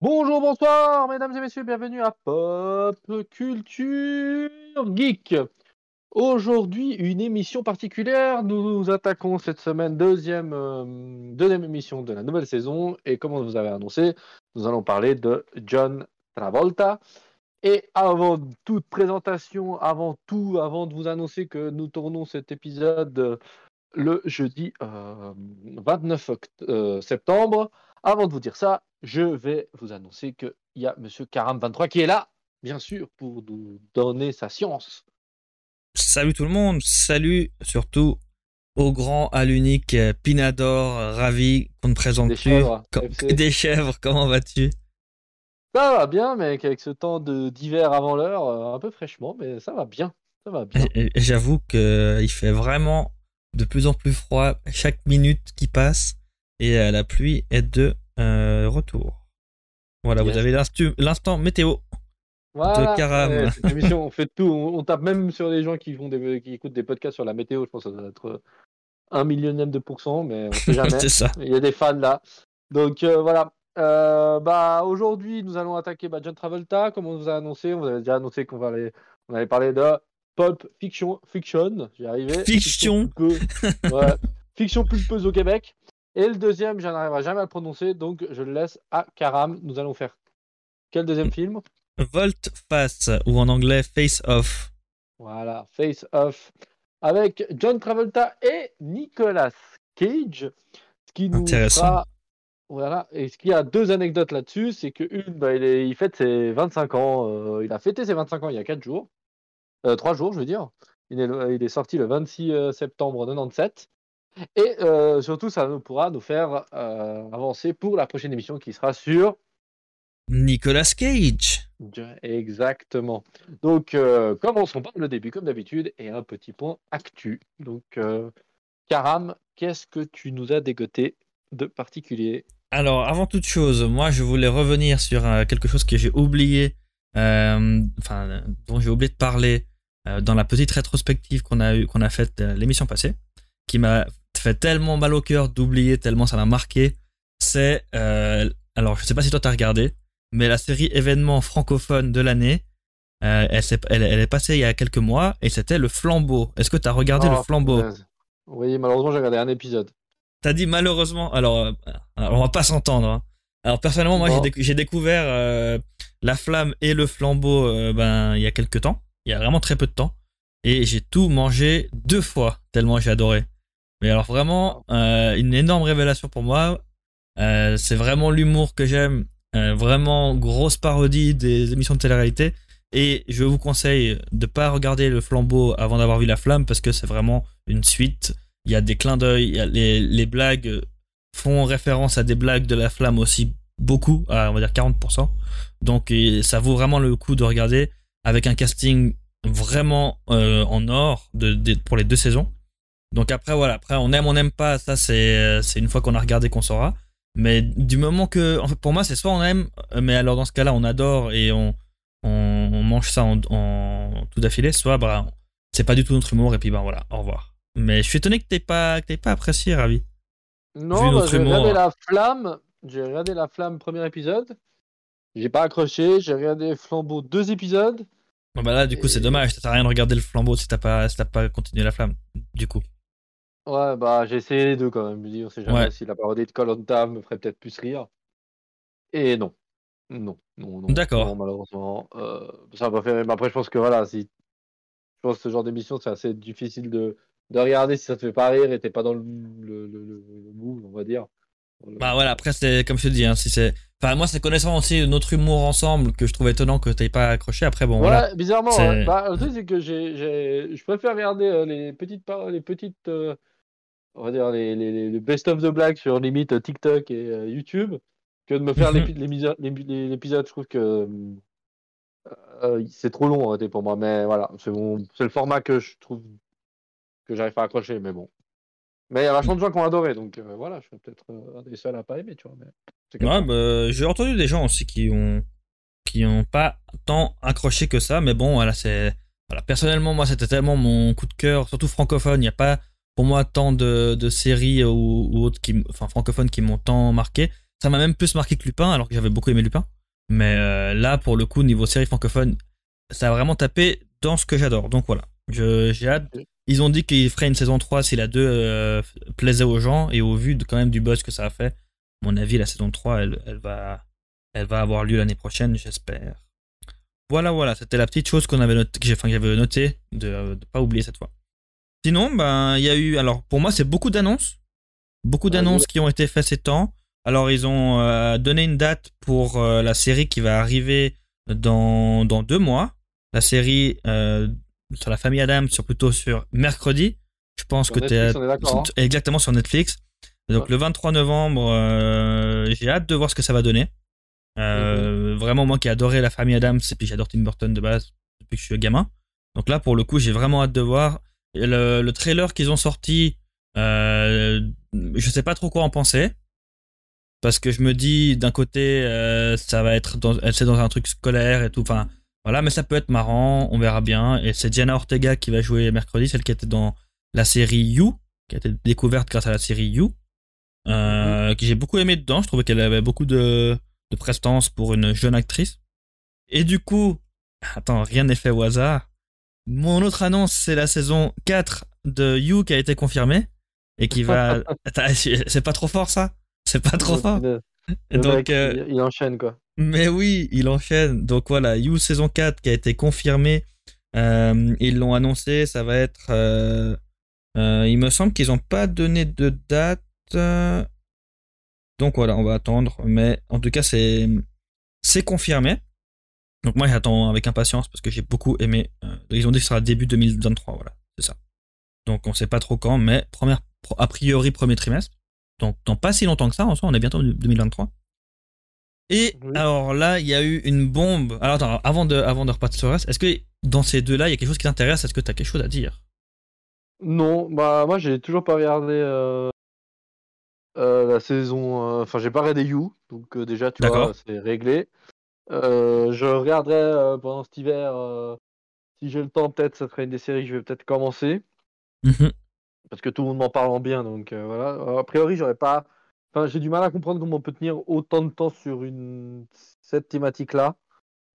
Bonjour, bonsoir, mesdames et messieurs, bienvenue à Pop Culture Geek. Aujourd'hui, une émission particulière. Nous nous attaquons cette semaine deuxième, euh, deuxième émission de la nouvelle saison. Et comme on vous avait annoncé, nous allons parler de John Travolta. Et avant toute présentation, avant tout, avant de vous annoncer que nous tournons cet épisode euh, le jeudi euh, 29 oct- euh, septembre, avant de vous dire ça, je vais vous annoncer qu'il y a Monsieur Karam23 qui est là, bien sûr, pour nous donner sa science. Salut tout le monde, salut surtout au grand, à l'unique euh, Pinador, euh, ravi qu'on ne présente Des plus. chèvres, Com-. Des chèvres, comment vas-tu? Ça va bien, mec, avec ce temps d'hiver avant l'heure, euh, un peu fraîchement, mais ça va bien. Ça va bien. J'avoue qu'il fait vraiment de plus en plus froid chaque minute qui passe et euh, la pluie est de euh, retour. Voilà, Yes. vous avez l'instant météo. Voilà, Karam. ouais, cette émission, on fait tout. On, on tape même sur les gens qui, font des, qui écoutent des podcasts sur la météo. Je pense que ça doit être euh, un millionième de pourcent, mais on sait jamais. C'est ça. Il y a des fans là. Donc euh, voilà. Euh, bah, Aujourd'hui, nous allons attaquer bah, John Travolta, comme on vous a annoncé. On vous avait déjà annoncé qu'on on allait parler de Pulp Fiction. Fiction, j'y arrivais. Fiction. pulpeuse. Ouais. Fiction pulpeuse au Québec. Et le deuxième, je n'arriverai jamais à le prononcer, donc je le laisse à Karam. Nous allons faire quel deuxième film? Volte face ou en anglais face off. Voilà, Face Off avec John Travolta et Nicolas Cage. Ce qui nous Intéressant. fera- Voilà, et ce qui a deux anecdotes là-dessus, c'est que une, bah, il, est... il fête ses 25 ans. euh, il a fêté ses 25 ans il y a 4 jours. Euh, 3 jours, je veux dire. Il est, il est sorti le 26 euh, septembre 97. Et euh, surtout, ça nous pourra nous faire euh, avancer pour la prochaine émission qui sera sur Nicolas Cage. Exactement. Donc, euh, commençons par le début, comme d'habitude, et un petit point actu. Donc, Karam, qu'est-ce que tu nous as dégoté de particulier? Alors, avant toute chose, moi, je voulais revenir sur quelque chose que j'ai oublié, enfin, dont j'ai oublié de parler dans la petite rétrospective qu'on a eu, qu'on a faite l'émission passée, qui m'a fait tellement mal au cœur d'oublier, tellement ça m'a marqué. C'est, euh, alors, je sais pas si toi t'as regardé, mais la série événement francophone de l'année, euh, elle, s'est- elle, elle est passée il y a quelques mois et c'était le Flambeau. Est-ce que t'as regardé Oh, le Flambeau? punaise. Oui, malheureusement, j'ai regardé un épisode. T'as dit malheureusement. Alors, euh, alors, on va pas s'entendre. hein. Alors personnellement, moi Bon. j'ai déc- j'ai découvert euh, la flamme et le flambeau ben il y a quelques temps. Il y a vraiment très peu de temps. Et j'ai tout mangé deux fois tellement j'ai adoré. Mais alors vraiment euh, une énorme révélation pour moi. Euh, c'est vraiment l'humour que j'aime. Euh, vraiment grosse parodie des émissions de télé-réalité. Et je vous conseille de pas regarder le flambeau avant d'avoir vu la flamme parce que c'est vraiment une suite il y a des clins d'œil, les, les blagues font référence à des blagues de la flamme aussi beaucoup, à on va dire 40%. Donc ça vaut vraiment le coup de regarder avec un casting vraiment euh, en or de, de- pour les deux saisons. Donc après voilà, après on aime on n'aime pas, ça c'est c'est une fois qu'on a regardé qu'on saura. Mais du moment que en fait pour moi c'est soit on aime, mais alors dans ce cas-là on adore et on on, on mange ça en, en tout d'affilée, soit bah c'est pas du tout notre humour et puis ben voilà, au revoir. Mais je suis étonné que t'aies pas, que t'aies pas apprécié, Ravi. Non, bah, j'ai regardé la flamme. J'ai regardé la flamme premier épisode. J'ai pas accroché. J'ai regardé Flambeau deux épisodes. Bon, bah là, du coup, c'est dommage. À rien de regarder le flambeau si t'as pas, si t'as pas continué la flamme. Du coup. Ouais, bah j'ai essayé les deux quand même. Je me dis, on sait jamais Ouais. si la parodie de Colanta me ferait peut-être plus rire. Et non. Non, non, non. D'accord. Malheureusement. euh, ça m'a fait. Mais après, je pense que voilà, si. Je pense que ce genre d'émission, c'est assez difficile de, de regarder si ça te fait pas rire et t'es pas dans le, le, le, le- mood, on va dire. Bah voilà, après, c'est comme je te dis, hein, si c'est. Enfin, moi, c'est connaissant aussi notre humour ensemble que je trouve étonnant que t'aies pas accroché. Après, bon, voilà. bizarrement. Ouais. Bah, le truc, c'est que j'ai, j'ai- je préfère regarder euh, les petites, les petites, euh, on va dire les, les, les- les best of the black sur limite euh, TikTok et euh, YouTube, que de me faire Mhm. l'épisode. Je trouve que euh, c'est trop long en réalité pour moi. Mais voilà, c'est c'est le format que je trouve que j'arrive pas à accrocher. Mais bon. Mais il y a vachement de gens qui ont adoré, donc euh, voilà, je suis peut-être euh, un des seuls à pas aimer, tu vois. Mais Ouais, bah, j'ai entendu des gens aussi qui ont, qui ont pas tant accroché que ça, mais bon, voilà, c'est, voilà, personnellement, moi, c'était tellement mon coup de cœur, surtout francophone. Il n'y a pas, pour moi, tant de, de séries ou, ou autres qui, enfin, francophones qui m'ont tant marqué. ça m'a même plus marqué que Lupin, alors que j'avais beaucoup aimé Lupin. Mais euh, là, pour le coup, niveau série francophone, ça a vraiment tapé dans ce que j'adore. Donc voilà, j'ai hâte. Ils ont dit qu'ils feraient une saison 3 si la 2 euh, plaisait aux gens, et au vu de, quand même du buzz que ça a fait, à mon avis, la saison 3, elle, elle, va, elle va avoir lieu l'année prochaine, j'espère. Voilà, voilà, c'était la petite chose qu'on avait noté, que j'avais noté de ne pas oublier cette fois. Sinon, ben, il y a eu, alors pour moi, c'est beaucoup d'annonces. Beaucoup d'annonces qui ont été faites ces temps. Alors, ils ont euh, donné une date pour euh, la série qui va arriver dans, dans deux mois. La série euh, sur la famille Adams, sur plutôt sur mercredi. Je pense que tu es, hein. exactement sur Netflix. Donc, le 23 novembre, j'ai hâte de voir ce que ça va donner. Mhm. Vraiment, moi qui ai adoré la famille Adams, et puis j'adore Tim Burton de base depuis que je suis gamin. Donc là, pour le coup, j'ai vraiment hâte de voir. Le, le trailer qu'ils ont sorti, euh, je sais pas trop quoi en penser. Parce que je me dis d'un côté euh, ça va être dans, c'est dans un truc scolaire et tout enfin voilà mais ça peut être marrant on verra bien. Et c'est Diana Ortega qui va jouer mercredi celle qui était dans la série You qui a été découverte grâce à la série You euh, que j'ai beaucoup aimé dedans. Je trouvais qu'elle avait beaucoup de, de prestance pour une jeune actrice. Et du coup attends rien n'est fait au hasard mon autre annonce c'est la saison 4 de You qui a été confirmée et qui va c'est pas trop fort ça? C'est pas trop fort? Donc, euh, il, enchaîne quoi. Mais oui, il enchaîne. Donc voilà, You saison 4 qui a été confirmé. Euh, ils l'ont annoncé, ça va être. Euh, il me semble qu'ils n'ont pas donné de date. Donc voilà, on va attendre. Mais en tout cas, c'est c'est confirmé. Donc moi, j'attends avec impatience parce que j'ai beaucoup aimé. ils ont dit que ce sera début 2023. Voilà, c'est ça. Donc on sait pas trop quand, mais première, a priori premier trimestre donc dans pas si longtemps que ça, en soi, on est bientôt en 2023. Et alors là, il y a eu une bombe. Alors attends, avant de, avant de repartir sur le reste, est-ce que dans ces deux-là, il y a quelque chose qui t'intéresse? Est-ce que tu as quelque chose à dire? Non, bah moi j'ai toujours pas regardé euh, euh, la saison. Euh, enfin, j'ai pas regardé You, donc déjà tu vois, c'est réglé. Je regarderai pendant cet hiver. si j'ai le temps, peut-être, ça serait une des séries que je vais peut-être commencer. Mhm parce que tout le monde m'en parle en bien. Donc euh, voilà. A priori, j'aurais pas. Enfin, j'ai du mal à comprendre comment on peut tenir autant de temps sur une cette thématique-là,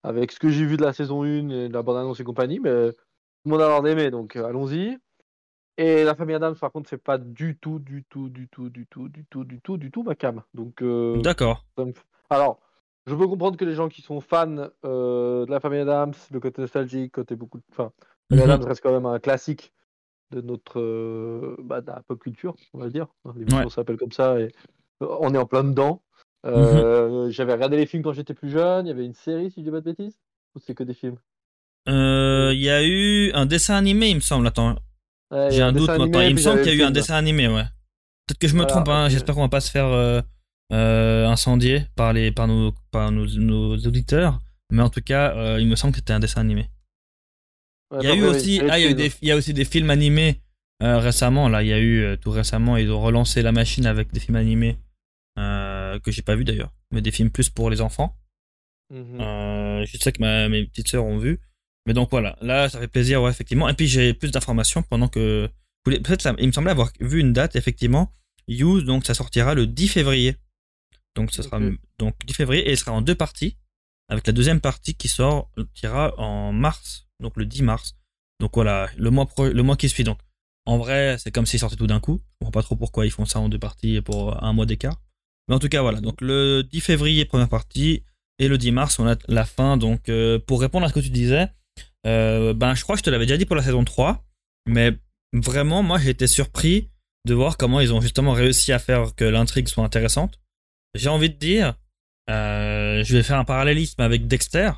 avec ce que j'ai vu de la saison 1 et de la bande-annonce et compagnie, mais tout le monde a l'air d'aimer, donc euh, allons-y. Et la famille Adams, par contre, c'est pas du tout, du tout, du tout, du tout, du tout, du tout, du tout ma cam. Donc. Euh, D'accord. Alors, je peux comprendre que les gens qui sont fans de la famille Adams, le côté nostalgique, côté beaucoup. Enfin, la famille mhm. Adams reste quand même un classique de notre euh, bah, de la pop culture, on va dire. L'émission s'appelle comme ça et euh, on est en plein dedans. Euh, mhm. J'avais regardé les films quand j'étais plus jeune. Il y avait une série, si je dis pas de bêtises, ou c'est que des films? Il y a eu un dessin animé, il me semble. Attends, j'ai un, doute maintenant. Il me semble qu'il y a eu un dessin animé, ouais. Peut-être que je me trompe. Hein. J'espère qu'on va pas se faire incendier par les par nos par nos, nos auditeurs. Mais en tout cas, il me semble que c'était un dessin animé il y a eu aussi, ah, il y a, des, il y a aussi des films animés euh, récemment. Là, il y a eu euh, tout récemment, ils ont relancé la machine avec des films animés euh, que j'ai pas vu d'ailleurs, mais des films plus pour les enfants. Mhm. Euh, je sais que ma, mes petites sœurs ont vu. Mais donc voilà, là, ça fait plaisir, ouais, effectivement. Et puis j'ai plus d'informations pendant que. Peut-être, il me semblait avoir vu une date, effectivement. Use, donc ça sortira le 10 février. Donc ça sera donc 10 février et il sera en deux parties. Avec la deuxième partie qui sortira en mars donc le 10 mars. Donc voilà, le mois, le mois qui suit. Donc en vrai, c'est comme s'ils sortaient tout d'un coup. Je comprends pas trop pourquoi ils font ça en deux parties pour un mois d'écart. Mais en tout cas, voilà. Donc le 10 février, première partie. Et le 10 mars, on a la fin. Donc euh, pour répondre à ce que tu disais, euh, ben je crois que je te l'avais déjà dit pour la saison 3. Mais vraiment, moi j'ai été surpris de voir comment ils ont justement réussi à faire que l'intrigue soit intéressante. J'ai envie de dire, euh, je vais faire un parallélisme avec Dexter.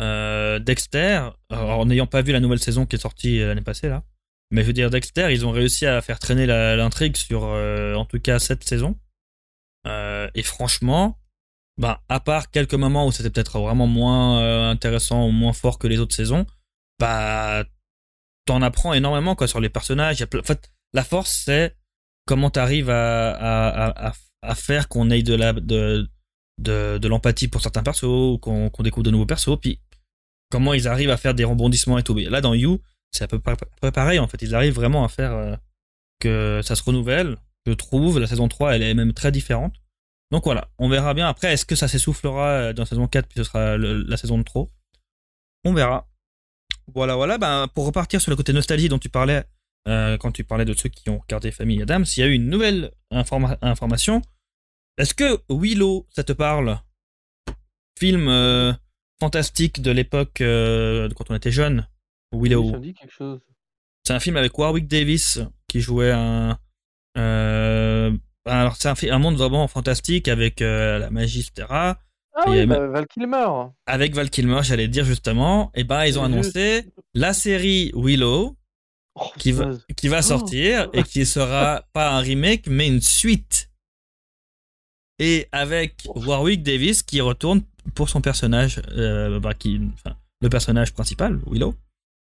Euh, Dexter, en n'ayant pas vu la nouvelle saison qui est sortie euh, l'année passée là, mais je veux dire Dexter, ils ont réussi à faire traîner l'intrigue sur en tout cas cette saison. et franchement, bah à part quelques moments où c'était peut-être vraiment moins intéressant ou moins fort que les autres saisons, bah t'en apprends énormément quoi sur les personnages. en fait, la force c'est comment t'arrives à, faire qu'on ait de la de, de, l'empathie pour certains persos, qu'on découvre de nouveaux persos, puis comment ils arrivent à faire des rebondissements et tout. Là, dans You, c'est à peu près pareil, en fait. Ils arrivent vraiment à faire euh, que ça se renouvelle. Je trouve, la saison 3, elle est même très différente. Donc voilà, on verra bien. Après, est-ce que ça s'essoufflera euh, dans saison 4 puis ce sera la saison de trop? On verra. Voilà, voilà. Ben, pour repartir sur le côté nostalgie dont tu parlais euh, quand tu parlais de ceux qui ont regardé Famille Adams, il y a eu une nouvelle informa- information. Est-ce que Willow, ça te parle? Film euh, fantastique de l'époque euh, quand on était jeune. Willow. Ça dit quelque chose. C'est un film avec Warwick Davis qui jouait un. euh, alors c'est un, un monde vraiment fantastique avec la magie, etc. Ah Et oui, bah, Val Kilmer. Avec Val Kilmer, j'allais dire justement. Et ben ils ont Juste. annoncé la série Willow Oh, qui va, punaise. qui va Oh. sortir et qui sera pas un remake mais une suite. Et avec Warwick Davis qui retourne pour son personnage, euh, bah, qui, enfin, le personnage principal, Willow.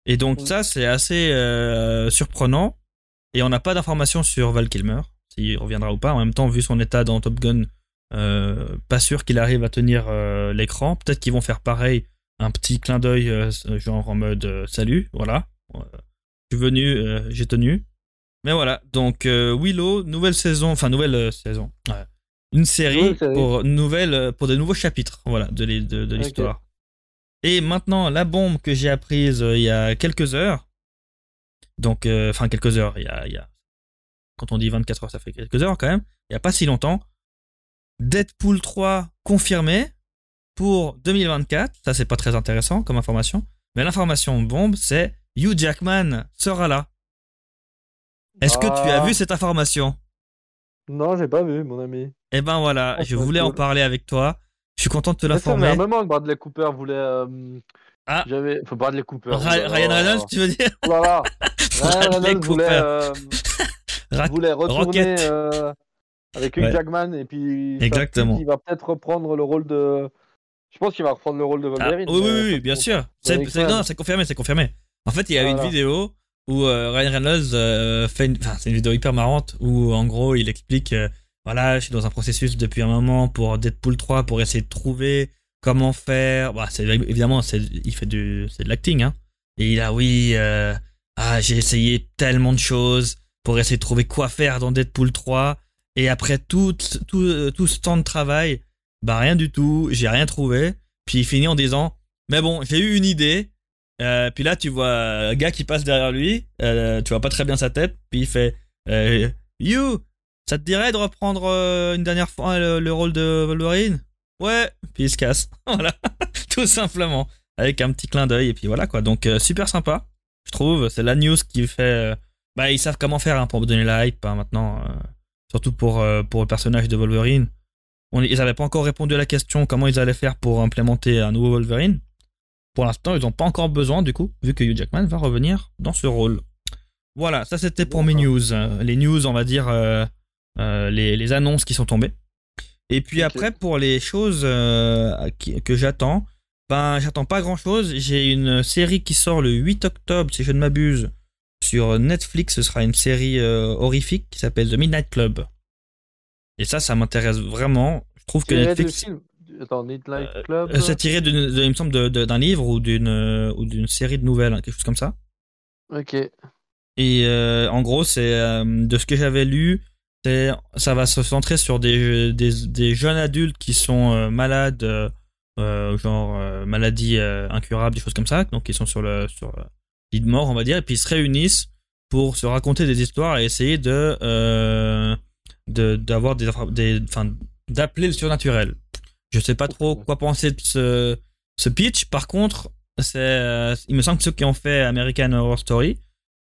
Et donc ça c'est assez euh, surprenant et on n'a pas d'informations sur Val Kilmer, s'il reviendra ou pas. En même temps, vu son état dans Top Gun, euh, pas sûr qu'il arrive à tenir l'écran. Peut-être qu'ils vont faire pareil, un petit clin d'œil genre en mode salut, voilà. Je suis venu, j'ai tenu. Mais voilà, donc Willow, nouvelle saison, enfin nouvelle saison. Ouais. Une série, pour nouvelle euh, pour de nouveaux chapitres, voilà, de l'histoire. Et maintenant, la bombe que j'ai apprise euh, il y a quelques heures. Donc, euh, enfin quelques heures, il y a, il y a- quand on dit 24 heures, ça fait quelques heures quand même. Il y a pas si longtemps. Deadpool 3 confirmé pour 2024. Ça, c'est pas très intéressant comme information. Mais l'information bombe, c'est Hugh Jackman sera là. Est-ce que tu as Ah. vu cette information? Non, j'ai pas vu, mon ami. Eh ben voilà, Ah, je voulais en parler avec toi. Je suis content de te l'informer. à un moment, Bradley Cooper voulait. euh, Ah. J'avais. Enfin, Bradley Cooper. Ra- là Ryan. Reynolds, tu veux dire? Oh là là. Ryan Bradley Reynolds voulait, euh, voulait retourner Rocket. euh, avec Hugh Ouais. Jackman et puis. Exactement. Il va peut-être reprendre le rôle de. Je pense qu'il va reprendre le rôle de Ah, Wolverine. oui, oui, bien sûr. C'est, confirmé, c'est confirmé. En fait, il y a eu une Voilà. vidéo où euh, Ryan Reynolds euh, fait une, enfin, c'est une vidéo hyper marrante où en gros il explique, euh, voilà, je suis dans un processus depuis un moment pour Deadpool 3 pour essayer de trouver comment faire. Bah, évidemment, il fait du, c'est de l'acting, hein. Et il a, oui, ah, j'ai essayé tellement de choses pour essayer de trouver quoi faire dans Deadpool 3. Et après tout, tout, tout ce temps de travail, bah rien du tout, j'ai rien trouvé. Puis il finit en disant, mais bon, j'ai eu une idée. Euh, puis là, tu vois un gars qui passe derrière lui, euh, tu vois pas très bien sa tête, puis il fait, euh, You, ça te dirait de reprendre une dernière fois le, le rôle de Wolverine? Ouais, puis il se casse. voilà, tout simplement, avec un petit clin d'œil, et puis voilà quoi. Donc super sympa, je trouve. C'est la news qui fait. bah, ils savent comment faire hein, pour donner la hype hein, maintenant, surtout pour, pour le personnage de Wolverine. Ils n'avaient pas encore répondu à la question comment ils allaient faire pour implémenter un nouveau Wolverine. Pour l'instant, ils n'ont pas encore besoin, du coup, vu que Hugh Jackman va revenir dans ce rôle. Voilà, ça c'était pour mes news. Euh, Les news, on va dire, euh, euh, les, les annonces qui sont tombées. Et puis après, pour les choses euh, qui- que j'attends, ben j'attends pas grand chose. J'ai une série qui sort le 8 octobre, si je ne m'abuse, sur Netflix. Ce sera une série horrifique qui s'appelle The Midnight Club. Et ça, ça m'intéresse vraiment. Je trouve que Netflix. film? Attends, Midnight Euh, Club? Euh, C'est tiré, de- il me semble, de- de- d'un livre ou d'une euh, ou d'une série de nouvelles, quelque chose comme ça. Ok. Et en gros, c'est de ce que j'avais lu, c'est ça va se centrer sur des, des, des jeunes adultes qui sont malades, euh, genre euh, maladies euh, incurables, des choses comme ça, donc ils sont sur le sur lit de mort, on va dire, et puis ils se réunissent pour se raconter des histoires et essayer de de d'avoir des des enfin d'appeler le surnaturel. Je sais pas trop quoi penser de ce ce pitch. Par contre, c'est euh, il me semble que ceux qui ont fait American Horror Story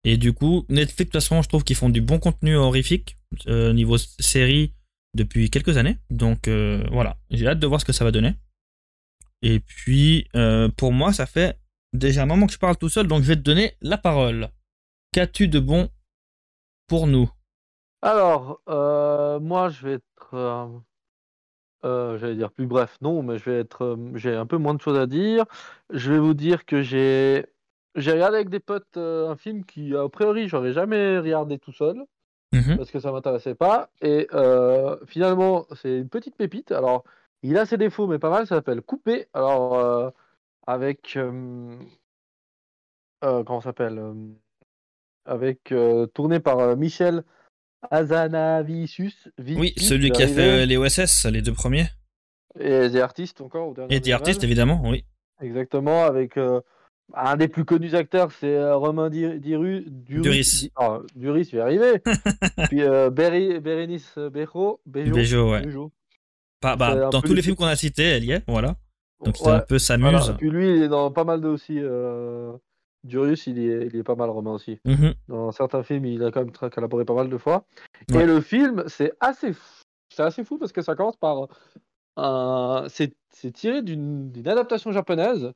et du coup, Netflix, de toute façon, je trouve qu'ils font du bon contenu horrifique euh, niveau série depuis quelques années. Donc euh, voilà, j'ai hâte de voir ce que ça va donner. Et puis, euh, pour moi, ça fait déjà un moment que je parle tout seul, donc je vais te donner la parole. Qu'as-tu de bon pour nous? Alors, euh, moi, je vais être. Euh, J'allais dire plus bref, non, mais je vais être. euh, j'ai un peu moins de choses à dire. Je vais vous dire que j'ai. J'ai regardé avec des potes euh, un film qui, a priori, j'aurais jamais regardé tout seul Mhm. parce que ça m'intéressait pas. Et finalement, c'est une petite pépite. Alors, il a ses défauts, mais pas mal. Ça s'appelle Coupé. Alors, avec. comment ça s'appelle Avec. tourné par Michel Azanavicius. Oui, celui qui a fait les OSS, les deux premiers. Et des artistes encore. Et des artistes, évidemment, oui. Exactement, avec euh, un des plus connus acteurs, c'est euh, Romain Duris. Duris. Oh, Duris, il est arrivé. Puis euh, Bérénice Bejo. Bejo, ouais. Bah, dans tous les films qu'on a cités, elle y est, voilà. Donc c'est un peu s'amuse. Puis lui, il est dans pas mal de aussi. Euh... Durius, il est, il est pas mal romain aussi. Mhm. Dans certains films, il a quand même collaboré pas mal de fois. Et le film, c'est assez fou. C'est assez fou parce que ça commence par un. C'est tiré d'une adaptation japonaise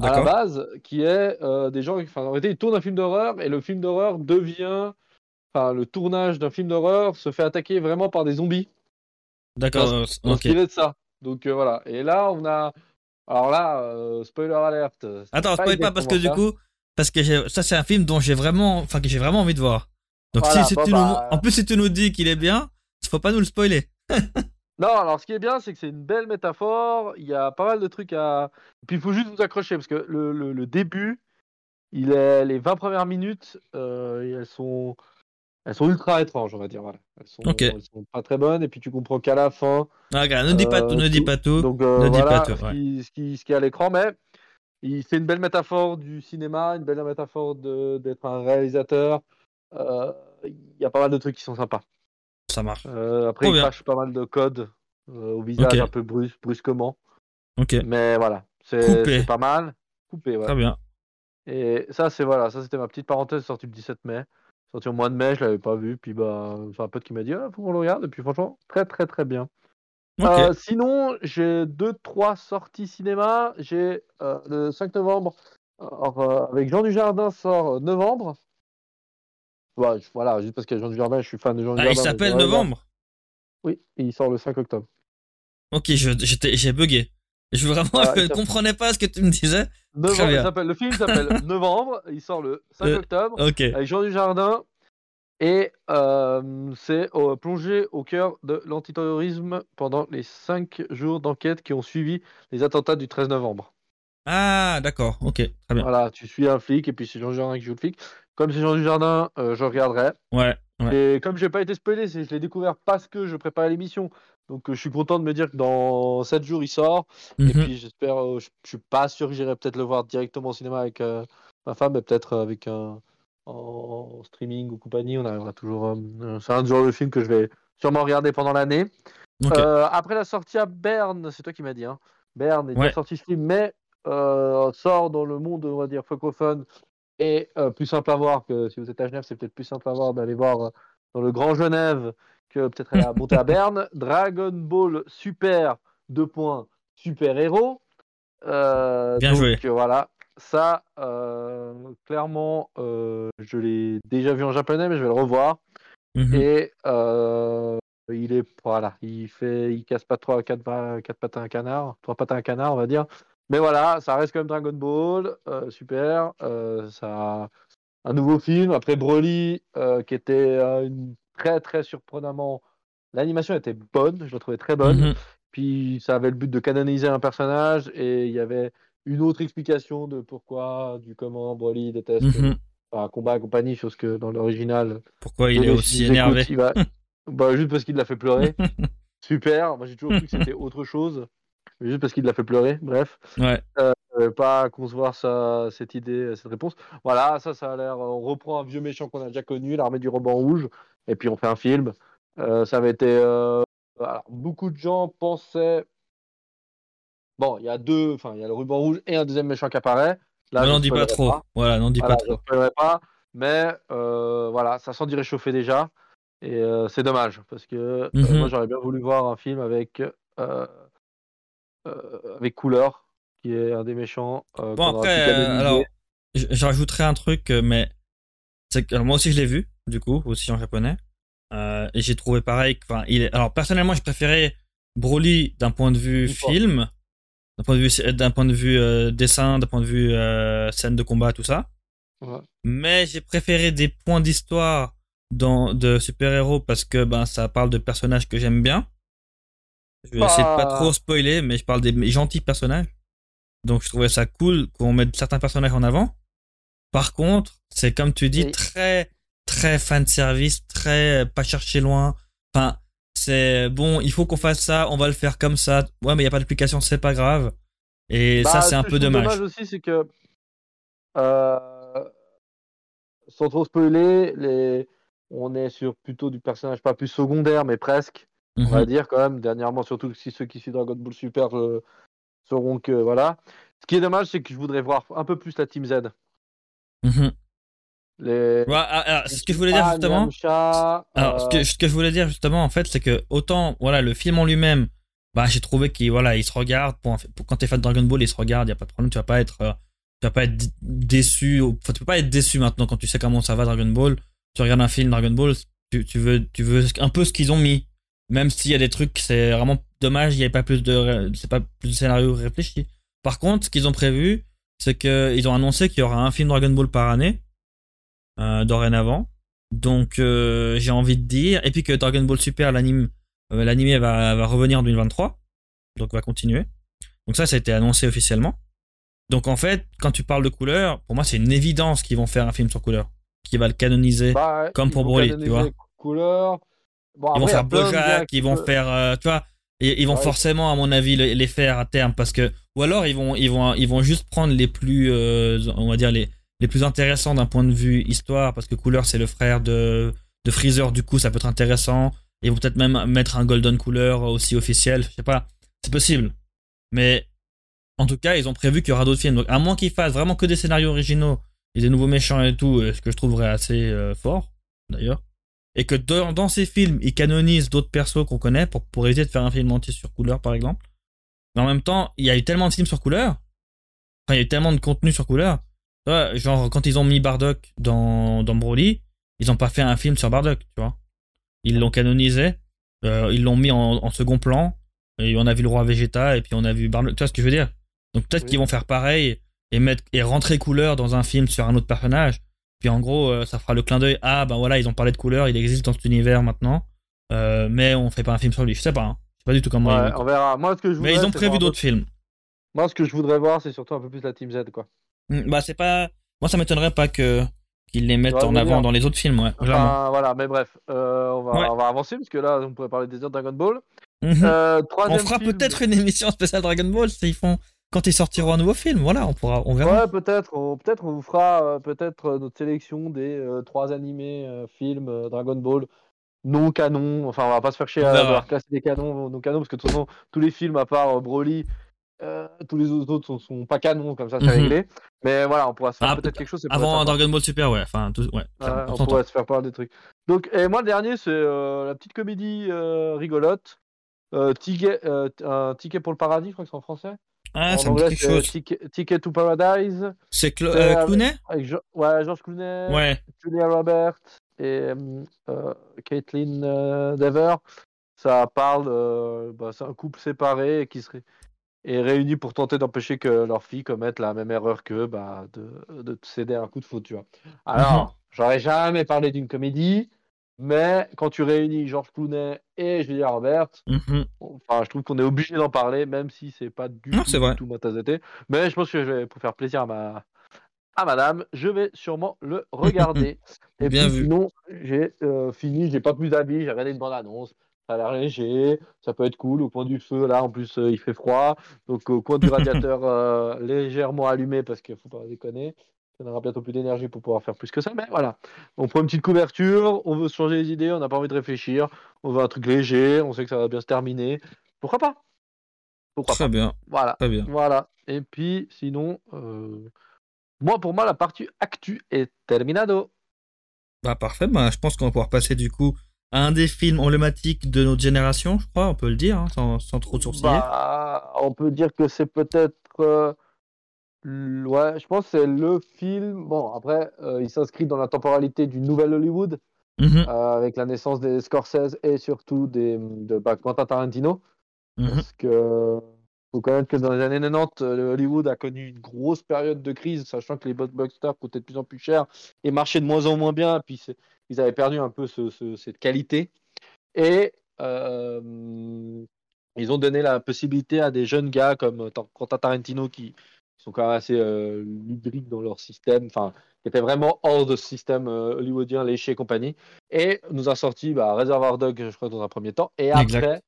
à la base, qui est euh, des gens. Enfin, en réalité, ils tournent un film d'horreur et le film d'horreur devient. Enfin, le tournage d'un film d'horreur se fait attaquer vraiment par des zombies. D'accord. Ok. de ça. Donc euh, voilà. Et là, on a. Alors là, euh, spoiler alerte. Attends, spoil pas parce que du coup, parce que ça c'est un film dont j'ai vraiment, enfin que j'ai vraiment envie de voir. Donc si, bah, en plus si tu nous dis qu'il est bien, il faut pas nous le spoiler. non, alors ce qui est bien, c'est que c'est une belle métaphore. Il y a pas mal de trucs à. Puis il faut juste vous accrocher parce que le, le, début, il est les 20 premières minutes, euh, elles sont elles sont ultra étranges, on va dire. Voilà. Elles, sont, sont pas très bonnes, et puis tu comprends qu'à la fin. Ah, regarde, ne dis pas tout, ne dis pas tout. Donc, euh, ne dis pas tout. Ce, qui, ce, qui, ce, qui, est à l'écran, mais fait une belle métaphore du cinéma, une belle métaphore d'être un réalisateur. Euh, il y a pas mal de trucs qui sont sympas. Ça marche. Euh, après, il crache pas mal de codes au visage, un peu brusquement. Ok. Mais voilà, c'est pas mal. Coupé, ouais. Très bien. Et ça, c'est voilà, ça c'était ma petite parenthèse sortie le 17 mai sorti au mois de mai, je l'avais pas vu. Puis bah, c'est un pote qui m'a dit, ah, faut qu'on le regarde. Et puis franchement, très très très bien. Euh, sinon, j'ai deux trois sorties cinéma. J'ai euh, le 5 novembre euh, avec Jean Dujardin sort novembre. voilà, juste parce que Jean Dujardin, je suis fan de Jean ah, Il s'appelle Novembre? Oui, il sort le 5 octobre. Ok, j'ai bugué. Je vraiment, ne comprenais pas ce que tu me disais. le film s'appelle Novembre, il sort le 5 euh, octobre avec Jean Dujardin et euh, c'est plongé au cœur de l'antiterrorisme pendant les 5 jours d'enquête qui ont suivi les attentats du 13 novembre. Ah, d'accord, ok, très bien. Voilà, tu suis un flic et puis c'est Jean Dujardin qui joue le flic. Comme c'est Jean Dujardin, euh, je regarderai. Ouais, Et comme j'ai pas été spoilé, je l'ai découvert parce que je préparais l'émission. Donc euh, je suis content de me dire que dans 7 jours il sort. Et mhm. puis j'espère, euh, je, suis pas sûr que j'irai peut-être le voir directement au cinéma avec euh, ma femme, mais peut-être avec un en streaming ou compagnie. On arrivera toujours. c'est un genre de film que je vais sûrement regarder pendant l'année. après la sortie à Berne, c'est toi qui m'as dit. Hein. Berne est déjà sorti ce film, mais sort dans le monde, on va dire, francophone et plus simple à voir que si vous êtes à Genève, c'est peut-être plus simple à voir d'aller voir dans le Grand Genève que peut-être elle a monté à Berne. Dragon Ball Super, 2 points, super héros. Euh, Bien joué. voilà, ça, euh, clairement, euh, je l'ai déjà vu en japonais, mais je vais le revoir. Mhm. Et il est, voilà, il fait, il casse pas 3, 4, 4 pattes à un canard, 3 pattes à un canard, on va dire. Mais voilà, ça reste quand même Dragon Ball, super. ça, un nouveau film après Broly, qui était une très très surprenamment. L'animation était bonne, je la trouvais très bonne. Mhm. Puis ça avait le but de canoniser un personnage et il y avait une autre explication de pourquoi, du comment Broly déteste mm un combat et compagnie, chose que dans l'original. Pourquoi il est aussi énervé bah, Juste parce qu'il l'a fait pleurer. Super, moi j'ai toujours cru que c'était autre chose, mais juste parce qu'il l'a fait pleurer, bref. Ouais. Euh, pas concevoir ça, cette idée, cette réponse. Voilà, ça, ça a l'air. On reprend un vieux méchant qu'on a déjà connu, l'armée du ruban rouge, et puis on fait un film. Euh, ça avait été. Euh, beaucoup de gens pensaient. Bon, il y a deux, enfin, il y a le ruban rouge et un deuxième méchant qui apparaît. Là, n'en dis pas trop. Voilà, n'en dis pas trop. pas, mais euh, voilà, ça sent d'y réchauffer déjà. Et c'est dommage, parce que mhm. moi, j'aurais bien voulu voir un film avec, avec couleur, qui est un des méchants. bon, après, alors, je un truc, mais que moi aussi, je l'ai vu du coup, aussi en japonais. Euh, et j'ai trouvé pareil. Enfin, il est. Alors personnellement, j'ai préféré Broly d'un point de vue film, d'un point de vue d'un point de vue euh, dessin, d'un point de vue euh, scène de combat, tout ça. Mais j'ai préféré des points d'histoire dans de super héros parce que ben ça parle de personnages que j'aime bien. Je vais essayer de pas trop spoiler, mais je parle des gentils personnages. Donc je trouvais ça cool qu'on mette certains personnages en avant. Par contre, c'est comme tu dis très très fan service, très pas chercher loin. Enfin, c'est bon, il faut qu'on fasse ça, on va le faire comme ça. Ouais, mais il y a pas d'application, c'est pas grave. Et ça, Bah, c'est ce un peu trouve dommage. aussi, c'est que, euh, sans trop spoiler, les... on est sur plutôt du personnage pas plus secondaire, mais presque, on Mhm. va dire quand même. Dernièrement, surtout si ceux qui suivent Dragon Ball Super euh, sauront que voilà. Ce qui est dommage, c'est que je voudrais voir un peu plus la Team Z. Mhm. Les... Ouais, ah, ah, ce que je voulais dire justement. Yamcha, Alors, ce que, ce que je voulais dire justement, en fait, c'est que autant, voilà, le film en lui-même, bah, j'ai trouvé qu'il, voilà, il se regarde. Pour, pour- quand t'es fan de Dragon Ball, il se regarde, y a pas de problème. Tu vas pas être, euh, tu vas pas être déçu. Enfin, tu peux pas être déçu maintenant quand tu sais comment ça va Dragon Ball. Tu regardes un film Dragon Ball, tu, tu veux, tu veux un peu ce qu'ils ont mis. Même s'il y a des trucs, c'est vraiment dommage, il y avait pas plus de, c'est pas plus de scénario réfléchi. Par contre, ce qu'ils ont prévu, c'est que ils ont annoncé qu'il y aura un film Dragon Ball par année, dorénavant. Donc euh, j'ai envie de dire et puis que Dragon Ball Super l'anime euh, l'anime va, va revenir en 2023 donc va continuer. Donc ça ça a été annoncé officiellement. Donc en fait, quand tu parles de couleur, pour moi c'est une évidence qu'ils vont faire un film sur couleur qui va le canoniser. bah, comme pour Broly, tu vois. les Couleurs. Bon, ils vont faire Bojack, ils vont faire euh, tu vois et ils vont Ouais. forcément à mon avis les, les faire à terme parce que ou alors ils vont ils vont ils vont juste prendre les plus euh, on va dire les les plus intéressants d'un point de vue histoire parce que couleur c'est le frère de de Freezer du coup ça peut être intéressant. Ils vont peut-être même mettre un golden couleur aussi officiel je sais pas. C'est possible. Mais en tout cas ils ont prévu qu'il y aura d'autres films. Donc à moins qu'ils fassent vraiment que des scénarios originaux et des nouveaux méchants et tout euh, ce que je trouverais assez euh, fort d'ailleurs. Et que dans, dans ces films, ils canonisent d'autres persos qu'on connaît pour, pour éviter de faire un film entier sur couleur, par exemple. Mais en même temps, il y a eu tellement de films sur couleur, enfin, il y a eu tellement de contenu sur couleur. Vois, genre, quand ils ont mis Bardock dans, dans Broly, ils ont pas fait un film sur Bardock, tu vois. Ils l'ont canonisé, euh, ils l'ont mis en, en second plan, et on a vu le roi Vegeta, et puis on a vu Bardock, tu vois ce que je veux dire? Donc peut-être Oui. qu'ils vont faire pareil, et mettre, et rentrer couleur dans un film sur un autre personnage, puis en gros, euh, ça fera le clin d'œil. Ah, ben voilà, ils ont parlé de couleur, il existe dans cet univers maintenant. Euh, mais on fait pas un film sur lui. Je sais pas. Hein. Je sais pas du tout comment ils Ouais, vont- on verra. Moi, ce que je Mais ils voudrais, ont prévu d'autres films. Moi, ce que je voudrais voir, c'est surtout un peu plus la Team Z, quoi. Hmm, Bah, c'est pas. Moi, ça m'étonnerait pas que qu'ils les mettent Ouais, en avant dans les autres films, ouais. Enfin, voilà, mais bref, euh, on, va, Ouais. on va avancer parce que là, on pourrait parler des de Dragon Ball. Mhm. Euh, on fera film- peut-être une émission spéciale Dragon Ball s'ils font quand ils sortiront un nouveau film. Voilà, on pourra, on verra. Ouais, peut-être. On, peut-être on vous fera euh, peut-être notre sélection des trois animés films Dragon Ball non canon. Enfin, on va pas se faire chier à devoir classer des canons non canons parce que de toute façon, tous les films à part Broly, euh, tous les autres sont, sont pas canons comme ça, c'est Mhm. réglé. Mais voilà, on pourra se faire Ah, peut-être quelque chose. Avant. Dragon Ball Super, ouais. Enfin, tout, ouais. On pourrait se faire parler des trucs. Donc, et moi, le dernier, c'est euh, la petite comédie euh, rigolote. Ticket, un ticket pour le paradis, je crois que c'est en français. Ah, en ça me dit anglais, quelque chose. Ticket, Ticket to Paradise. C'est avec- Clooney? Avec Jo- ouais, George Clooney, Ouais. Julia Roberts et Caitlin Dever. Ça parle, bah, c'est un couple séparé qui serait est réuni pour tenter d'empêcher que leur fille commette la même erreur qu'eux, bah, de, de céder à un coup de faute, tu vois. Alors, j'aurais jamais parlé d'une comédie, mais quand tu réunis George Clooney et Julia Roberts, Mhm. enfin, je trouve qu'on est obligé d'en parler, même si c'est pas du Non, tout, tout ma tasse. Mais je pense que je vais, pour faire plaisir à ma à madame, je vais sûrement le regarder. et Bien puis vu. sinon, j'ai euh, fini, j'ai pas plus d'avis, j'ai regardé une bande annonce. Ça a l'air léger, ça peut être cool. Au coin du feu, là, en plus, euh, il fait froid. Donc, au coin du radiateur euh, légèrement allumé, parce qu'il faut pas déconner. On aura bientôt plus d'énergie pour pouvoir faire plus que ça. Mais voilà, on prend une petite couverture, on veut se changer les idées, on n'a pas envie de réfléchir. On veut un truc léger, on sait que ça va bien se terminer. Pourquoi pas? Pourquoi Très pas? bien, Voilà. très bien. Voilà. Et puis, sinon, euh, moi, pour moi, la partie actu est terminado. Bah parfait, bah, je pense qu'on va pouvoir passer du coup un des films emblématiques de notre génération, je crois, on peut le dire, hein, sans, sans trop sourciller. Bah, on peut dire que c'est peut-être. euh, ouais, je pense que c'est le film. Bon, après, euh, il s'inscrit dans la temporalité du nouvel Hollywood, Mhm, euh, avec la naissance des Scorsese et surtout des, de bah, Quentin Tarantino. mhm. Parce que faut connaître que dans les années 90, euh, Hollywood a connu une grosse période de crise, sachant que les blockbusters coûtaient de plus en plus cher et marchaient de moins en moins bien. Puis ils avaient perdu un peu ce- ce- cette qualité. Et euh, ils ont donné la possibilité à des jeunes gars comme Tar- Quentin Tarantino qui, sont quand même assez euh, lubriques dans leur système, enfin, qui était vraiment hors de ce système euh, hollywoodien léché et compagnie. Et nous a sorti bah, Reservoir Dog, je crois, dans un premier temps. Et Exact.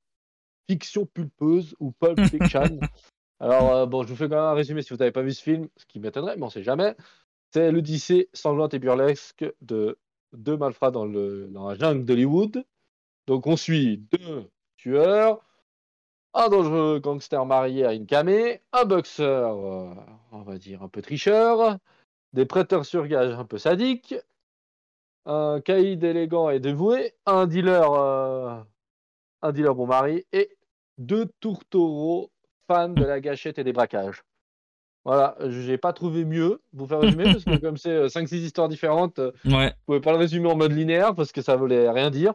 Fiction pulpeuse ou Pulp Fiction. Alors, euh, bon, je vous fais quand même un résumé si vous n'avez pas vu ce film, ce qui m'étonnerait, mais on sait jamais. C'est l'Odyssée sanglante et burlesque de deux malfrats dans, le, dans la jungle d'Hollywood. Donc, on suit deux tueurs, un dangereux gangster marié à une camée, un boxeur, euh, on va dire, un peu tricheur, des prêteurs sur gage un peu sadiques, un caïd élégant et dévoué, un dealer, euh, un dealer bon mari et deux tourtereaux fans de la gâchette et des braquages. Voilà, j'ai pas trouvé mieux pour faire résumer parce que comme c'est 5-6 histoires différentes, euh, Ouais, vous pouvez pas le résumer en mode linéaire parce que ça voulait rien dire,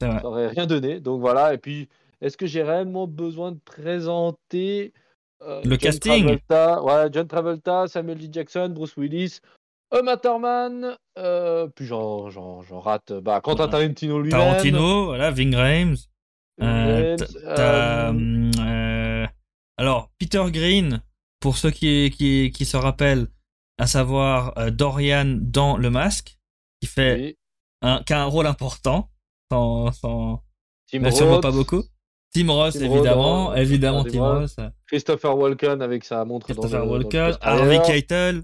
ça aurait rien donné. Donc voilà, et puis est-ce que j'ai réellement besoin de présenter euh, Le John casting Travolta, ouais, John Travolta, Samuel L. Jackson, Bruce Willis, Uma Thurman, euh, puis j'en, rate bah, Quentin. Tarantino lui-même. Tarantino, voilà, Ving Rhames. Euh, euh, euh, alors, Peter Green, pour ceux qui, qui, qui se rappellent, à savoir Dorian dans Le Masque, qui fait oui, un, qui a un rôle important, sans, sans, Tim Roth, pas beaucoup. Tim Ross, Tim évidemment, dans- évidemment Tim. Ross, Christopher Walken avec sa montre Christopher dans Walken, dans le poster Harvey. Keitel.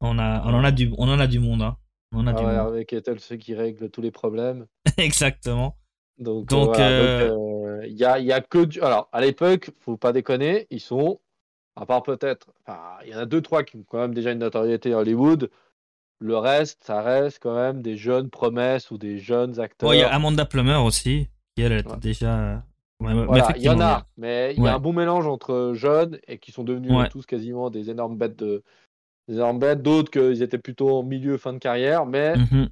On a, on en a du, on en a du monde, hein. On en a Ah du ouais, monde. Harvey Keitel, ceux qui règlent tous les problèmes. Exactement. Donc, Donc, euh, voilà. Donc, euh, il y, a, y a que du... Alors, à l'époque, faut pas déconner, ils sont, à part peut-être, enfin, il y en a deux, trois qui ont quand même déjà une notoriété à Hollywood. Le reste, ça reste quand même des jeunes promesses ou des jeunes acteurs. Il y a Amanda Plummer aussi, qui elle était Ouais. déjà. Voilà, il y en a, mais il y a un bon mélange entre jeunes et qui sont devenus Ouais. tous quasiment des énormes bêtes de des énormes bêtes, d'autres qu'ils étaient plutôt en milieu fin de carrière, mais Mhm.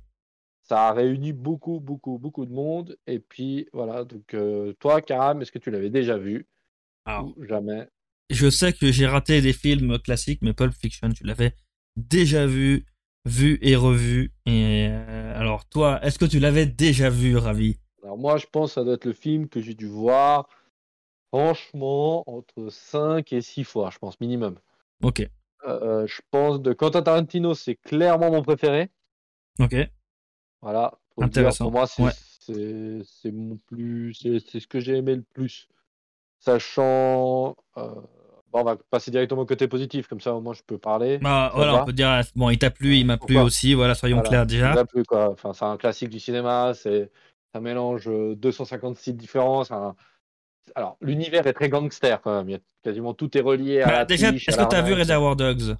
Ça a réuni beaucoup, beaucoup, beaucoup de monde. Et puis voilà, donc euh, toi, Karam, est-ce que tu l'avais déjà vu Alors, ou jamais? je sais que j'ai raté des films classiques, mais Pulp Fiction, tu l'avais déjà vu, vu et revu. Et euh, alors, toi, est-ce que tu l'avais déjà vu, Ravi? Alors moi, je pense que ça doit être le film que j'ai dû voir, franchement, entre 5 et 6 fois, je pense, minimum. Ok, Euh, je pense de Quentin Tarantino, c'est clairement mon préféré. ok. Voilà. dire. Intéressant. Pour moi, c'est Ouais. mon plus, c'est c'est ce que j'ai aimé le plus. Sachant, euh, bon, on va passer directement au côté positif, comme ça au moins je peux parler. Bah, Ça voilà, va on peut dire, bon, il t'a plu, il m'a plu aussi, voilà, soyons Voilà. clairs Il déjà. m'a plu, quoi. Enfin, c'est un classique du cinéma, c'est ça mélange euh, 250 styles différents. un- Alors, l'univers est très gangster quand même. Il y a quasiment tout est relié à Bah, la déjà, est-ce que tu as vu. Reservoir Dogs?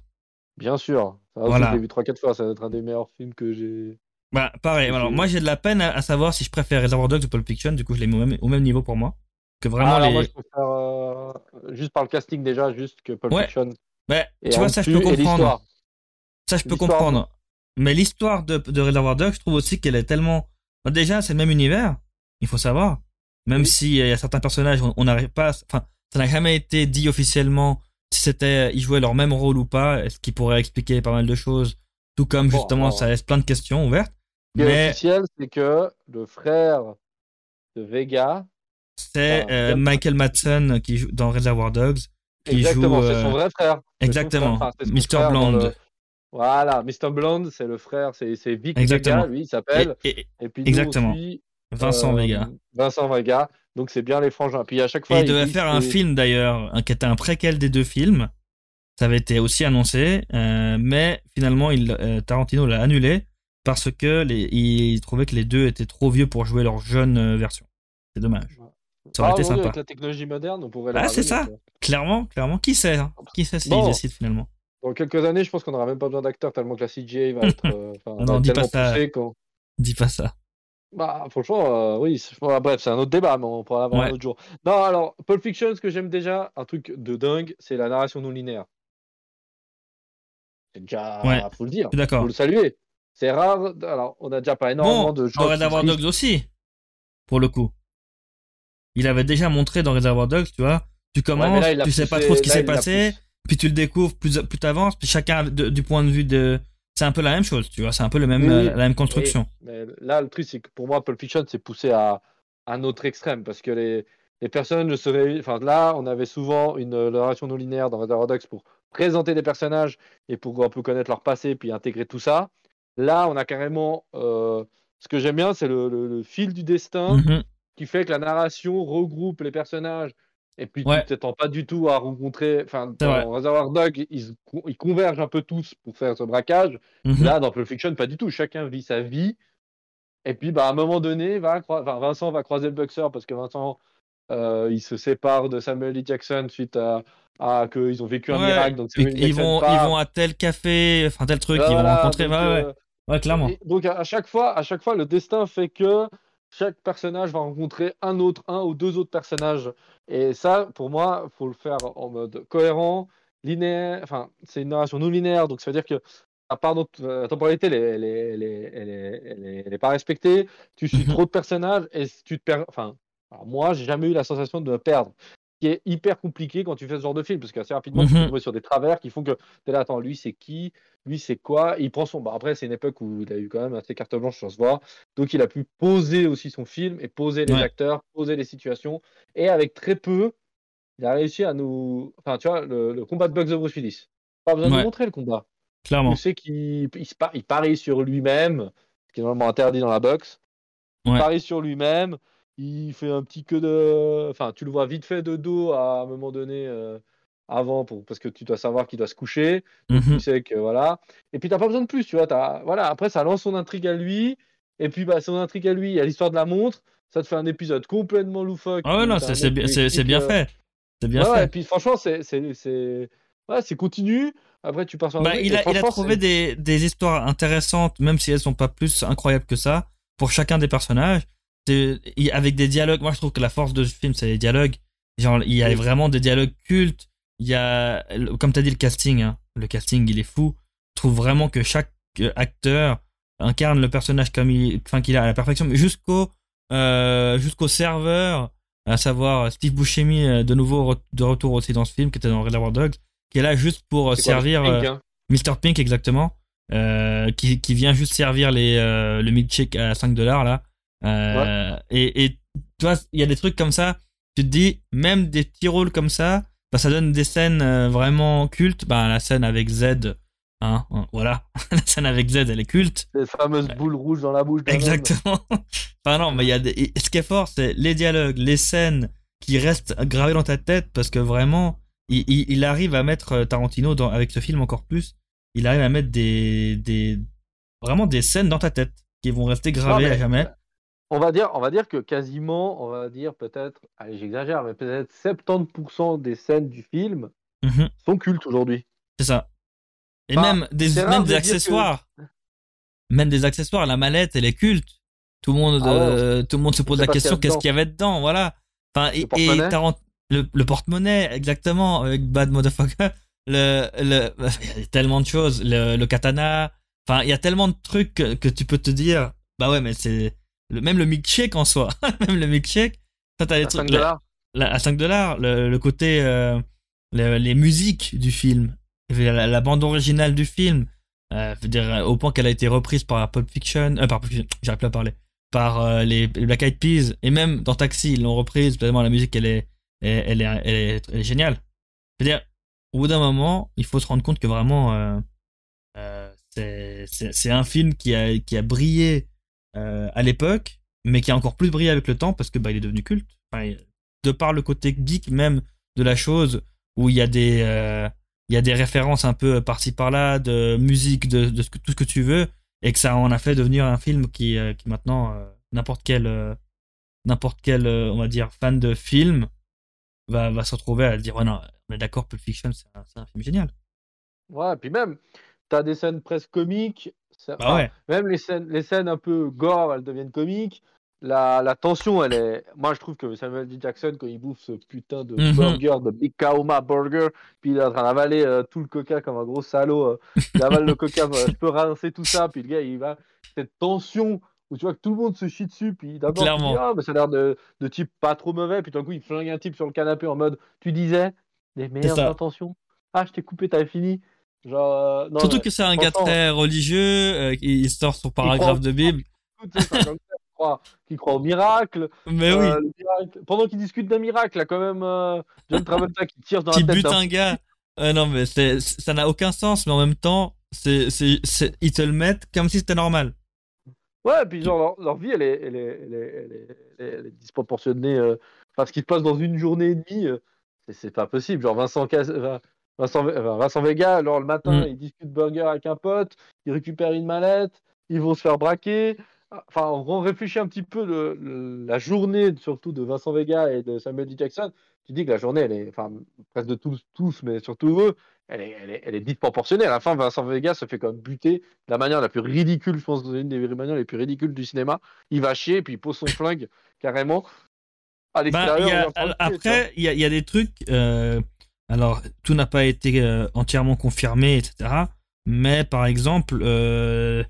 Bien sûr. Ça Voilà. Je l'ai vu 3-4 fois. Ça doit être un des meilleurs films que j'ai. Bah, pareil. Alors, moi, j'ai de la peine à, à savoir si je préfère Reservoir Dogs ou Pulp Fiction. Du coup, je l'ai mis au même, au même niveau pour moi. Que vraiment Ah, alors les. moi, je préfère euh, juste par le casting déjà, juste que Pulp Ouais. Fiction. Ouais, Et tu vois, ça, je peux comprendre. Ça, je peux comprendre. Mais l'histoire de, de Reservoir Dogs, je trouve aussi qu'elle est tellement. Bah, déjà, c'est le même univers. Il faut savoir. Même Oui. si il y a certains personnages, on n'arrive pas. à- Enfin, ça n'a jamais été dit officiellement si c'était, ils jouaient leur même rôle ou pas. Ce qui pourrait expliquer pas mal de choses. Tout comme Bon, justement, alors- ça laisse plein de questions ouvertes. Ce qui est Mais officiel, c'est que le frère de Vega, c'est euh, Michael Madsen qui joue dans Reservoir Dogs. Qui exactement, c'est euh, son vrai frère. Exactement. frère, enfin, Mr. Blonde. le- Voilà, Mr. Blonde, c'est le frère, c'est Vic Exactement. Vega, lui, il s'appelle. Et- et- Et, puis nous, exactement. on suit, Vincent euh, Vega. Vincent Vega. Donc c'est bien les frangins. Puis à chaque Et fois, il devait faire un film d'ailleurs, qui était un préquel des deux films. Ça avait été aussi annoncé, euh, mais finalement, il, euh, Tarantino l'a annulé parce que les, il trouvait que les deux étaient trop vieux pour jouer leur jeune euh, version. C'est dommage. Ça aurait Ah, été sympa. Avec la technologie moderne, on pourrait les Ah, c'est ça. Clairement, clairement. Qui sait hein? Qui sait s'ils Bon. décident finalement? Dans quelques années, je pense qu'on n'aura même pas besoin d'acteurs tellement que la CGI va être, euh, Non, dis pas ça. Dis pas ça. Bah, franchement, euh, oui. bref, c'est un autre débat, mais on pourra l'avoir Ouais. un autre jour. Non, alors, Pulp Fiction, ce que j'aime déjà, un truc de dingue, c'est la narration non linéaire. C'est déjà, Ouais, faut le dire, d'accord. faut le saluer. C'est rare. Alors, on a déjà pas énormément Bon, de gens. dans Reservoir. Dogs aussi, pour le coup. Il avait déjà montré dans Reservoir Dogs, tu vois. Tu Ouais, commences, mais là, tu sais pas trop ce qui s'est passé, puis tu le découvres plus, plus t'avances, puis chacun de- du point de vue de. C'est un peu la même chose, tu vois. C'est un peu le même, Oui, euh, la même construction. Mais là, le truc, c'est que pour moi, Pulp Fiction, c'est poussé à un autre extrême parce que les, les personnes ne seraient. Enfin, là, on avait souvent une euh, narration non linéaire dans Reservoir Dogs pour présenter des personnages et pour un peu connaître leur passé, puis intégrer tout ça. Là, on a carrément. euh, ce que j'aime bien, c'est le, le- le fil du destin Mhm. qui fait que la narration regroupe les personnages. Et puis, Ouais. tu t'attends pas du tout à rencontrer. Enfin, dans Reservoir Dog, ils, ils convergent un peu tous pour faire ce braquage. Mhm. Là, dans Pulp Fiction, pas du tout. Chacun vit sa vie. Et puis, bah, à un moment donné, va Vincent va croiser le boxeur parce que Vincent, il se sépare de Samuel L. Jackson suite à, à qu'ils ont vécu un Ouais, miracle. Donc, ils vont, ils vont à tel café, enfin tel truc, ils vont Voilà, rencontrer. donc, Ouais, ouais, euh, ouais, clairement. et donc à à chaque fois, à chaque fois, le destin fait que chaque personnage va rencontrer un autre, un ou deux autres personnages. Et ça, pour moi, faut le faire en mode cohérent, linéaire. Enfin, c'est une narration non linéaire, donc ça veut dire que à part notre la temporalité, elle est, elle est, elle est, elle est- elle est- elle est pas respectée. Tu suis trop de personnages et tu te perds. Enfin, alors moi, j'ai jamais eu la sensation de me perdre. Ce qui est hyper compliqué quand tu fais ce genre de film, parce qu'assez rapidement, tu peux Mhm. tomber sur des travers qui font que t'es là, attends, lui c'est qui? Lui c'est quoi? Il prend son. Bah, après, c'est une époque où il a eu quand même assez carte blanche sur ce voie. Donc, il a pu poser aussi son film et poser les Ouais. acteurs, poser les situations. Et avec très peu, il a réussi à nous. Enfin, tu vois, le, le combat de Bugs de Bruce Willis. Pas besoin de Ouais. nous montrer le combat. Clairement. Tu sais qu'il il, il parie sur lui-même, ce qui est normalement interdit dans la boxe. Il parie sur lui-même. Il fait un petit queue de. Enfin, tu le vois vite fait de dos à un moment donné euh, avant, pour... parce que tu dois savoir qu'il doit se coucher. Mhm. Tu sais que voilà. Et puis, t'as pas besoin de plus, tu vois. t'as- Voilà. Après, ça lance son intrigue à lui. Et puis, bah, son intrigue à lui, il y a l'histoire de la montre. Ça te fait un épisode complètement loufoque. Ah ouais, non, c'est bien, bien fait. C'est bien ouais, ouais, fait. et puis franchement, c'est ouais, c'est continu. Après, tu pars sur un Bah, il, a, il a trouvé des, des histoires intéressantes, même si elles sont pas plus incroyables que ça, pour chacun des personnages. Avec des dialogues. Moi, je trouve que la force de ce film, c'est les dialogues. Genre, il y a vraiment des dialogues cultes. Il y a, comme t'as dit, le casting. hein. Le casting, il est fou. Je trouve vraiment que chaque euh, acteur incarne le personnage comme il, enfin, qu'il a à la perfection, mais jusqu'au, euh, jusqu'au serveur, à savoir Steve Buscemi, euh, de nouveau de retour aussi dans ce film, qui était dans Reservoir Dogs, qui est là juste pour c'est quoi, servir. pink, hein. Mr. Pink exactement, euh, qui, qui vient juste servir les, euh, le milkshake à 5 dollars là. Euh, et, et tu vois, il y a des trucs comme ça, tu te dis, même des petits rôles comme ça, bah, ça donne des scènes euh, vraiment cultes. Bah, la scène avec Z, hein, hein, voilà, la scène avec Z, elle est culte. Ces fameuses boules rouges dans la bouche. Exactement. enfin non, mais il y a des... et ce qui est fort, c'est les dialogues, les scènes qui restent gravées dans ta tête parce que vraiment, il, il, il arrive à mettre euh, Tarantino dans, avec ce film encore plus. Il arrive à mettre des, des vraiment des scènes dans ta tête qui vont rester gravées Non, mais- à jamais. On va dire, on va dire que quasiment, on va dire peut-être, allez, j'exagère, mais peut-être 70% des scènes du film Mhm, sont cultes aujourd'hui. c'est ça. Et même des, même de des que- accessoires. Même des accessoires. La mallette, elle est culte. Tout le monde, Ah ouais, euh, tout le monde se pose la question qu'est-ce qu'il y avait dedans, voilà. Enfin, et, et Tarant- le, le porte-monnaie, exactement, avec Bad Motherfucker. Le, le, il y a tellement de choses. Le, le katana. Enfin, il y a tellement de trucs que, que tu peux te dire, bah ouais, mais c'est, le, même le milkshake en soi. même le milkshake. Ça, t'as trucs, 5 la- dollars. la- à 5 dollars, le, le côté, euh, le- les musiques du film, la, la bande originale du film, euh, je veux dire, au point qu'elle a été reprise par Pulp Fiction, euh, par Pulp Fiction, j'arrive plus à parler, par euh, les, les Black Eyed Peas, et même dans Taxi, ils l'ont reprise, tellement la musique, elle est, elle, elle est, elle est, elle est géniale. Je veux dire, au bout d'un moment, il faut se rendre compte que vraiment, c'est un film qui a, qui a brillé euh, à l'époque, mais qui a encore plus brillé avec le temps parce que bah, il est devenu culte. De par le côté geek même de la chose, où il y a des, euh, il y a des références un peu par-ci par-là, de musique, de, de tout ce que tu veux, et que ça en a fait devenir un film qui, euh, qui maintenant, euh, n'importe quel, euh, n'importe quel, euh, on va dire, fan de film va, va se retrouver à dire, ouais, non, on est d'accord, Pulp Fiction, c'est un, film génial. Ouais, puis même, t'as des scènes presque comiques. Ça- Bah ouais. Même les scènes, les scènes un peu gore, elles deviennent comiques. La, la tension, elle est. Moi, je trouve que Samuel L. Jackson, quand il bouffe ce putain de Mhm. burger, de Big Kaoma Burger, puis il est en train d'avaler euh, tout le coca comme un gros salaud. euh, il avale le coca, euh, je peux rincer tout ça, puis le gars, il va. Cette tension où tu vois que tout le monde se chie dessus, puis d'abord, tu Clairement. dis, ah, mais ça a l'air de, de type pas trop mauvais, puis d'un coup, il flingue un type sur le canapé en mode, tu disais, les meilleures intentions. Ah, je t'ai coupé, t'avais fini. Genre, euh, non, Surtout que c'est un gars très religieux, euh, il sort son paragraphe de Bible. qui croit, qui au miracle. Mais euh, oui, miracle. Pendant qu'il discute d'un miracle, là, quand même, euh, John Travolta qui tire dans qui la tête bute d'un un gars. Euh, non, mais ça n'a aucun sens, mais en même temps, c'est, ils te le mettent comme si c'était normal. Ouais, et puis genre, leur, leur vie, elle est, elle est, elle est, elle est, elle est- elle est disproportionnée. euh, Enfin, ce qui se passe dans une journée et demie, euh, c'est- pas possible. Genre, Vincent, Cas- euh, Vincent, enfin, Vincent Vega, alors le matin, Mm. il discute burger avec un pote, il récupère une mallette, ils vont se faire braquer. Enfin, on réfléchit un petit peu le, le- la journée, surtout de Vincent Vega et de Samuel L. Jackson. Tu dis que la journée, elle est, enfin, presque de tous, tous, mais surtout eux, elle est, elle est, elle est disproportionnée. À la fin, Vincent Vega se fait comme buter de la manière la plus ridicule, je pense, une des manières les plus ridicules du cinéma. Il va chier, puis il pose son flingue carrément à Bah, y a- il après, il y a, il y a des trucs. euh, alors, tout n'a pas été euh, entièrement confirmé, etc. Mais par exemple, euh,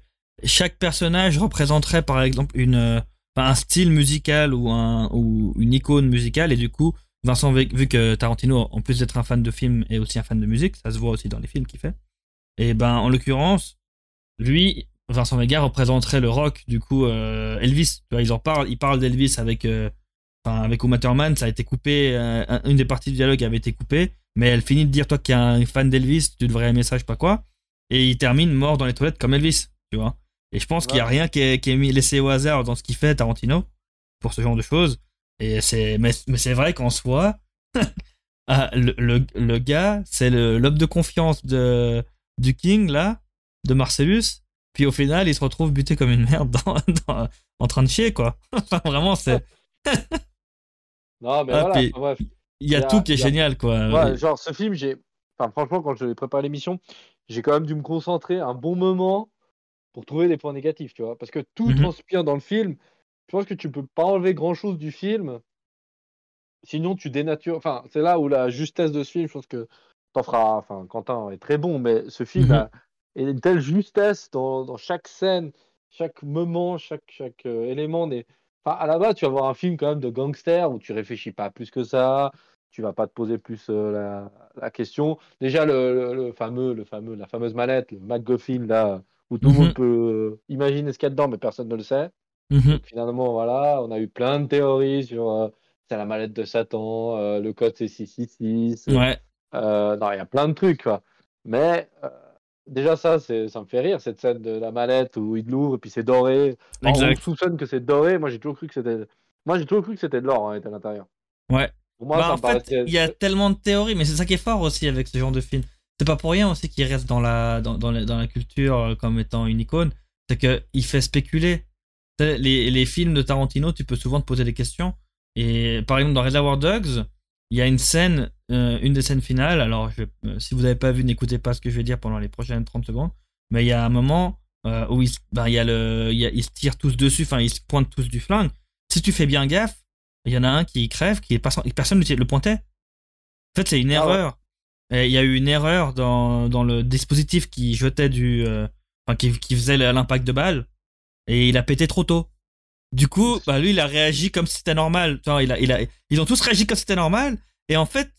chaque personnage représenterait par exemple euh, un style musical ou, un, ou une icône musicale. Et du coup, Vincent, vu que Tarantino, en plus d'être un fan de film, est aussi un fan de musique, ça se voit aussi dans les films qu'il fait. Et ben, en l'occurrence, lui, Vincent Vega représenterait le rock. Du coup, Elvis, tu vois, ils en d'Elvis avec. Enfin, avec Uma Thurman, ça a été coupé, euh, un- une des parties du dialogue avait été coupée, mais elle finit de dire, toi qui es un fan d'Elvis, tu devrais aimer ça, je sais pas quoi, et il termine mort dans les toilettes comme Elvis, tu vois. Et je pense qu'il y a rien qui est, qui est mis, laissé au hasard dans ce qu'il fait Tarantino, pour ce genre de choses. Et c'est, mais, mais c'est vrai qu'en soi, ah, le, le, le gars, c'est le, l'homme de confiance de, du King, là, de Marcellus, puis au final, il se retrouve buté comme une merde dans, dans- en train de chier, quoi. Enfin, vraiment, c'est, Non, mais Ah, voilà, enfin, il y a Il y a- tout qui est génial, quoi. Ouais, genre, ce film, j'ai. Enfin, franchement, quand je l'ai préparé l'émission, j'ai quand même dû me concentrer un bon moment pour trouver des points négatifs, tu vois. Parce que tout Mhm. transpire dans le film. Je pense que tu peux pas enlever grand chose du film. Sinon, tu dénatures. Enfin, c'est là où la justesse de ce film, je pense que t'en feras. Enfin, Quentin est très bon, mais ce film Mhm. a une telle justesse dans, dans chaque scène, chaque moment, chaque, chaque euh, élément. Des... Enfin, à la base, tu vas voir un film quand même de gangster où tu réfléchis pas plus que ça. Tu vas pas te poser plus euh, la, la question. Déjà, le, le- le fameux, le fameux, la fameuse mallette, le MacGuffin, là, où tout le Mhm. monde peut euh, imaginer ce qu'il y a dedans, mais personne ne le sait. Mhm. Donc, finalement, voilà, on a eu plein de théories sur euh, c'est la mallette de Satan, le code c'est 666. Ouais. Non, il y a plein de trucs, quoi. Mais déjà, ça, c'est, ça me fait rire, cette scène de la mallette où il l'ouvre et puis c'est doré. Alors, on soupçonne que c'est doré. Moi, j'ai toujours cru que c'était. Moi, j'ai toujours cru que c'était de l'or hein, à l'intérieur. Ouais. Pour moi, Bah, ça en fait, paraissait- il y a tellement de théories, mais c'est ça qui est fort aussi avec ce genre de film. C'est pas pour rien aussi qu'il reste dans la, dans, dans la, dans la culture euh, comme étant une icône. C'est qu'il fait spéculer. Les, les films de Tarantino, tu peux souvent te poser des questions. Et par exemple, dans Reservoir Dogs, il y a une scène, euh, une des scènes finales. Alors, je, euh, si vous n'avez pas vu, n'écoutez pas ce que je vais dire pendant les prochaines 30 secondes. Mais il y a un moment euh, où ils, se- ben, il y a le, il y a- ils se tirent tous dessus, enfin, ils se pointent tous du flingue. Si tu fais bien gaffe, il y en a un qui crève, qui est pas, personne ne le pointait. En fait, c'est une Ah ouais. erreur. Et Il y a eu une erreur dans, dans le dispositif qui jetait du, enfin, qui, qui faisait l'impact de balle, et il a pété trop tôt. Du coup, bah lui, il a réagi comme si c'était normal. Vois, il a, il a, ils ont tous réagi comme si c'était normal. Et en fait,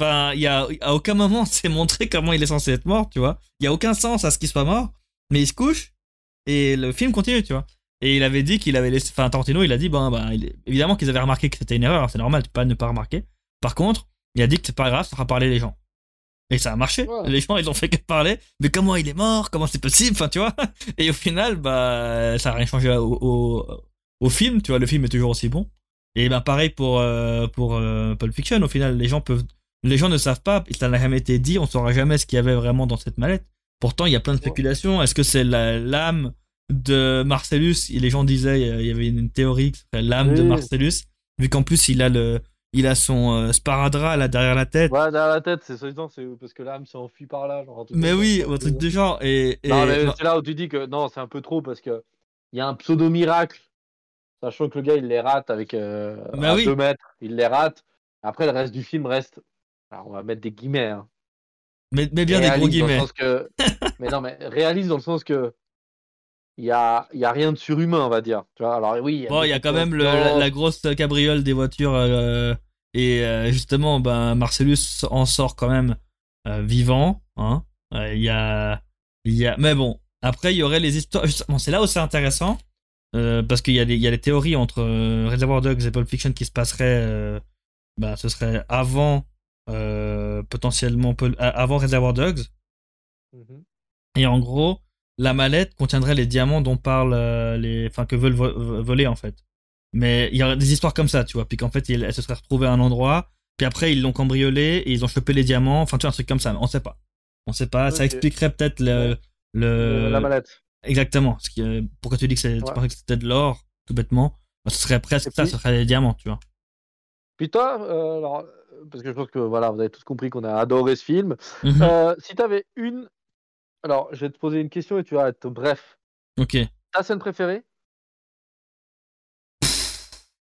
enfin, il y a, à aucun moment c'est montré comment il est censé être mort, tu vois. Il y a aucun sens à ce qu'il soit mort, mais il se couche et le film continue, tu vois. Et il avait dit qu'il avait laissé, enfin, Tarantino, il a dit, ben, ben, il- évidemment qu'ils avaient remarqué que c'était une erreur, c'est normal, tu peux pas ne pas remarquer. Par contre, il a dit que c'est pas grave, ça fera parler les gens. Et ça a marché. Ouais. Les gens, ils ont fait que parler. Mais comment il est mort? Comment c'est possible? Enfin, tu vois. Et au final, bah, ça a rien changé au, au, au film. Tu vois, le film est toujours aussi bon. Et ben, pareil pour euh, pour euh, Pulp Fiction. Au final, les gens peuvent, les gens ne savent pas. Ça n'a jamais été dit. On saura jamais ce qu'il y avait vraiment dans cette mallette. Pourtant, il y a plein de spéculations. Est-ce que c'est l'âme de Marcellus? Et les gens disaient, euh, il y avait une théorie que c'était l'âme de. Marcellus, vu qu'en plus il a le, il a son euh, sparadrap là derrière la tête. Ouais, derrière la tête, c'est soi-disant, c'est parce que l'âme s'est enfuie par là. Genre, Mais oui, un truc de genre. Et, et- Non, mais non, c'est là où tu dis que non, c'est un peu trop parce que il y a un pseudo miracle, sachant que le gars il les rate avec euh, Bah oui. 2 mètres, il les rate. Après, le reste du film reste. Alors, on va mettre des guillemets. Hein. mais, mais bien des gros Réaliste dans le guillemets. sens que... mais non, mais réaliste dans le sens que il y a, y a rien de surhumain, on va dire. Tu vois, alors oui. Il y a quand même le, la, grosse cabriole des voitures. euh, et euh, justement, ben, Marcellus en sort quand même euh, vivant. Hein. Euh, Il y a, il y a, mais bon. Après, il y aurait les histoires. Bon, c'est là où c'est intéressant parce qu'il y a des, il y a des théories entre Reservoir Dogs et Pulp Fiction qui se passeraient. ben, ce serait avant potentiellement peu- a- avant Reservoir Dogs. Mhm. Et en gros, la mallette contiendrait les diamants dont parlent euh, les, enfin que veulent vo- voler en fait. Mais il y aurait des histoires comme ça, tu vois, puis qu'en fait, elle se serait retrouvée à un endroit, puis après ils l'ont cambriolé et ils ont chopé les diamants, enfin tu vois un truc comme ça, on sait pas. On sait pas, ça expliquerait peut-être le, le La mallette. exactement. Euh, pourquoi tu dis que c'est, Ouais. c'était de l'or, tout bêtement? Bah, Ce serait presque ça, ce serait des diamants, tu vois. Puis toi, euh, alors, euh, parce que je pense que voilà, vous avez tous compris qu'on a adoré ce film. Mhm. Euh, si tu avais une. Alors, je vais te poser une question et tu vas être bref. Ok. Ta scène préférée?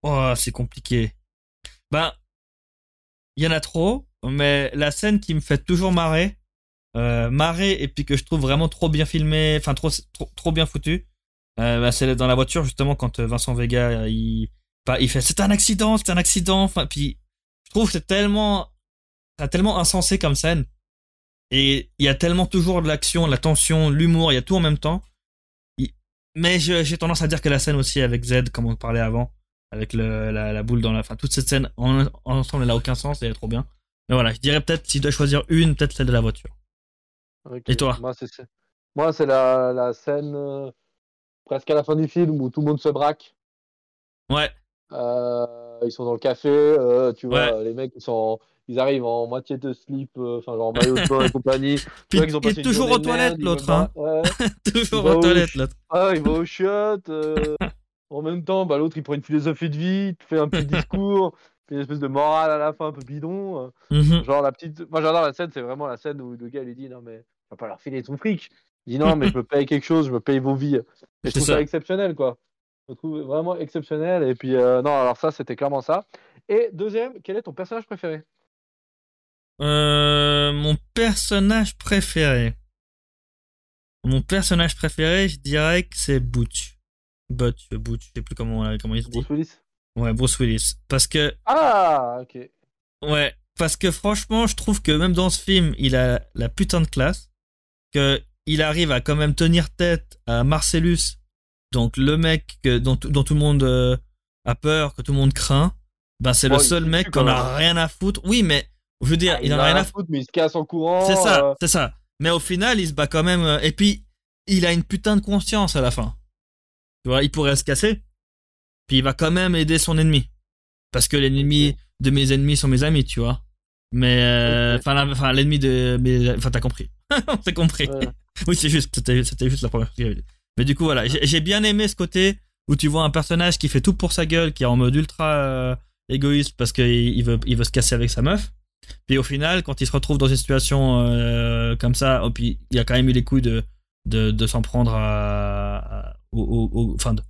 Oh, c'est compliqué. Ben, il y en a trop, mais la scène qui me fait toujours marrer, euh, marrer et puis que je trouve vraiment trop bien filmé, enfin trop, trop, trop bien foutu, euh, bah, c'est dans la voiture justement quand euh, Vincent Vega il, bah, il fait c'est un accident, c'est un accident, enfin puis trouve que c'est tellement, c'est tellement insensé comme scène et il y a tellement toujours de l'action, de la tension, l'humour, il y a tout en même temps. Mais je- j'ai tendance à dire que la scène aussi avec Z, comme on parlait avant, avec le, la, la boule dans la. Enfin, toute cette scène en, ensemble, elle a aucun sens et elle est trop bien. Mais voilà, je dirais peut-être, si je dois choisir une, peut-être celle de la voiture. Et toi? Moi, c'est c'est- moi, c'est la, la scène euh, presque à la fin du film où tout le monde se braque. Ouais, Euh, ils sont dans le café, euh, tu vois, Ouais. les mecs ils sont, ils arrivent en moitié de slip, euh, enfin genre en maillot de bain et compagnie. Puis vois qu'ils ont il est toujours aux toilettes, ils l'autre, hein. Ouais. toujours aux au toilettes, l'autre. Ah, il va au chiottes. euh, en même temps, bah, l'autre il prend une philosophie de vie, fait un petit discours, fait une espèce de morale à la fin un peu bidon. euh, Mhm. Genre la petite. Moi j'adore la scène, c'est vraiment la scène où le gars lui dit non mais on va pas leur filer ton fric. Il dit non mais je me paye quelque chose, je me paye vos vies. Et je trouve ça. ça. exceptionnel quoi. Je trouve vraiment exceptionnel. Et puis euh, non alors ça c'était clairement ça. Et deuxième, quel est ton personnage préféré? Euh, mon personnage préféré. Mon personnage préféré, je dirais que c'est Butch. Butch, Butch, je sais plus comment, comment il se dit. Bruce Willis Ouais, Bruce Willis. Parce que Ah ok. Ouais, parce que franchement, je trouve que même dans ce film, il a la putain de classe, que il arrive à quand même tenir tête à Marcellus, donc le mec que, dont, dont tout le monde euh, a peur, que tout le monde craint. Ben c'est Oh, le seul mec qu'on a rien à foutre. Oui, mais je veux dire, Ah, il en a rien à foutre. mais il se casse en courant. C'est ça, euh, c'est ça. Mais au final, il se bat quand même. euh, Et puis, il a une putain de conscience à la fin. Tu vois, il pourrait se casser. Puis il va quand même aider son ennemi. Parce que l'ennemi de mes ennemis sont mes amis, tu vois. Mais, enfin, l'ennemi de mes, enfin, t'as compris. T'as compris. ouais. Oui, c'est juste, c'était, juste la première chose. Mais du coup, voilà, j'ai, bien aimé ce côté où tu vois un personnage qui fait tout pour sa gueule, qui est en mode ultra euh, égoïste parce qu'il il veut, il veut se casser avec sa meuf. Puis au final, quand il se retrouve dans une situation euh, comme ça, oh, puis il a quand même eu les couilles de, de, de s'en prendre à, à- au, au- au- enfin, de-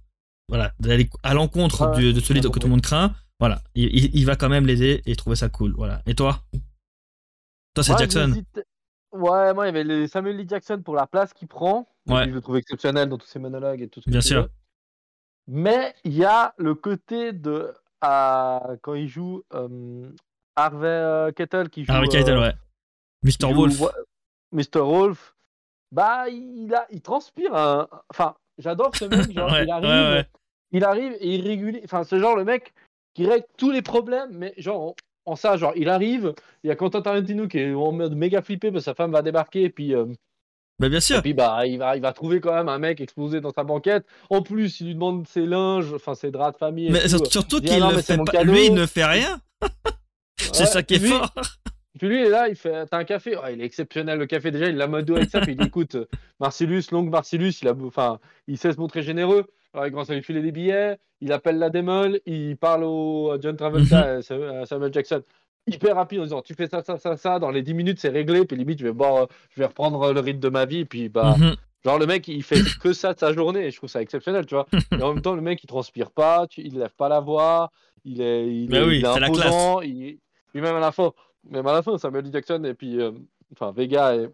voilà, d'aller à l'encontre de celui que tout le monde craint. Voilà, il, va quand même l'aider et trouver ça cool. Voilà. Et toi? Toi, c'est Jackson. Ouais, moi il y avait Samuel Lee Jackson pour la place qu'il prend. Ouais. Je le trouve exceptionnel dans tous ses monologues et tout ce que Bien sûr. veux. Mais il y a le côté de à- quand il joue euh, Harvey euh, Kettle qui joue Harvey euh, Keitel, ouais. Mr. joue Wolf. Mr. Wolf. Bah il a il transpire un- enfin j'adore ce mec genre, Ouais, il arrive ouais, il arrive et il régule enfin c'est genre le mec qui règle tous les problèmes mais genre en, en ça genre il arrive il y a Quentin Tarantino qui est en mode méga flippé parce que sa femme va débarquer et puis euh, Bah, bien et sûr. puis bah il va il va trouver quand même un mec explosé dans sa banquette en plus il lui demande ses linges enfin ses draps de famille et Mais tout. sur- surtout ah qu'il ne fait pas. Lui, il ne fait rien. c'est Ouais, ça qui est lui- fort. Puis lui, il est là, il fait T'as un café? Il est exceptionnel le café. Déjà, il l'a modo avec ça. Puis il dit Écoute, euh, Marcellus, l'oncle Marcellus, il, a... enfin, il sait se montrer généreux. Alors, il commence à lui filer des billets. Il appelle la démol. Il parle au à John Travolta, à Samuel Jackson. Hyper rapide en disant Tu fais ça, ça, ça, ça. Dans les 10 minutes, c'est réglé. Puis limite, je vais, euh, je vais reprendre le rythme de ma vie. Puis bah. Mhm. Genre le mec il fait que ça de sa journée et je trouve ça exceptionnel tu vois. Et en même temps le mec il transpire pas, tu- il lève pas la voix, il est, il Bah est, oui, il est c'est la imposant, il- puis même à la fin, même à la fin Samuel. Jackson et puis euh, enfin Vega et,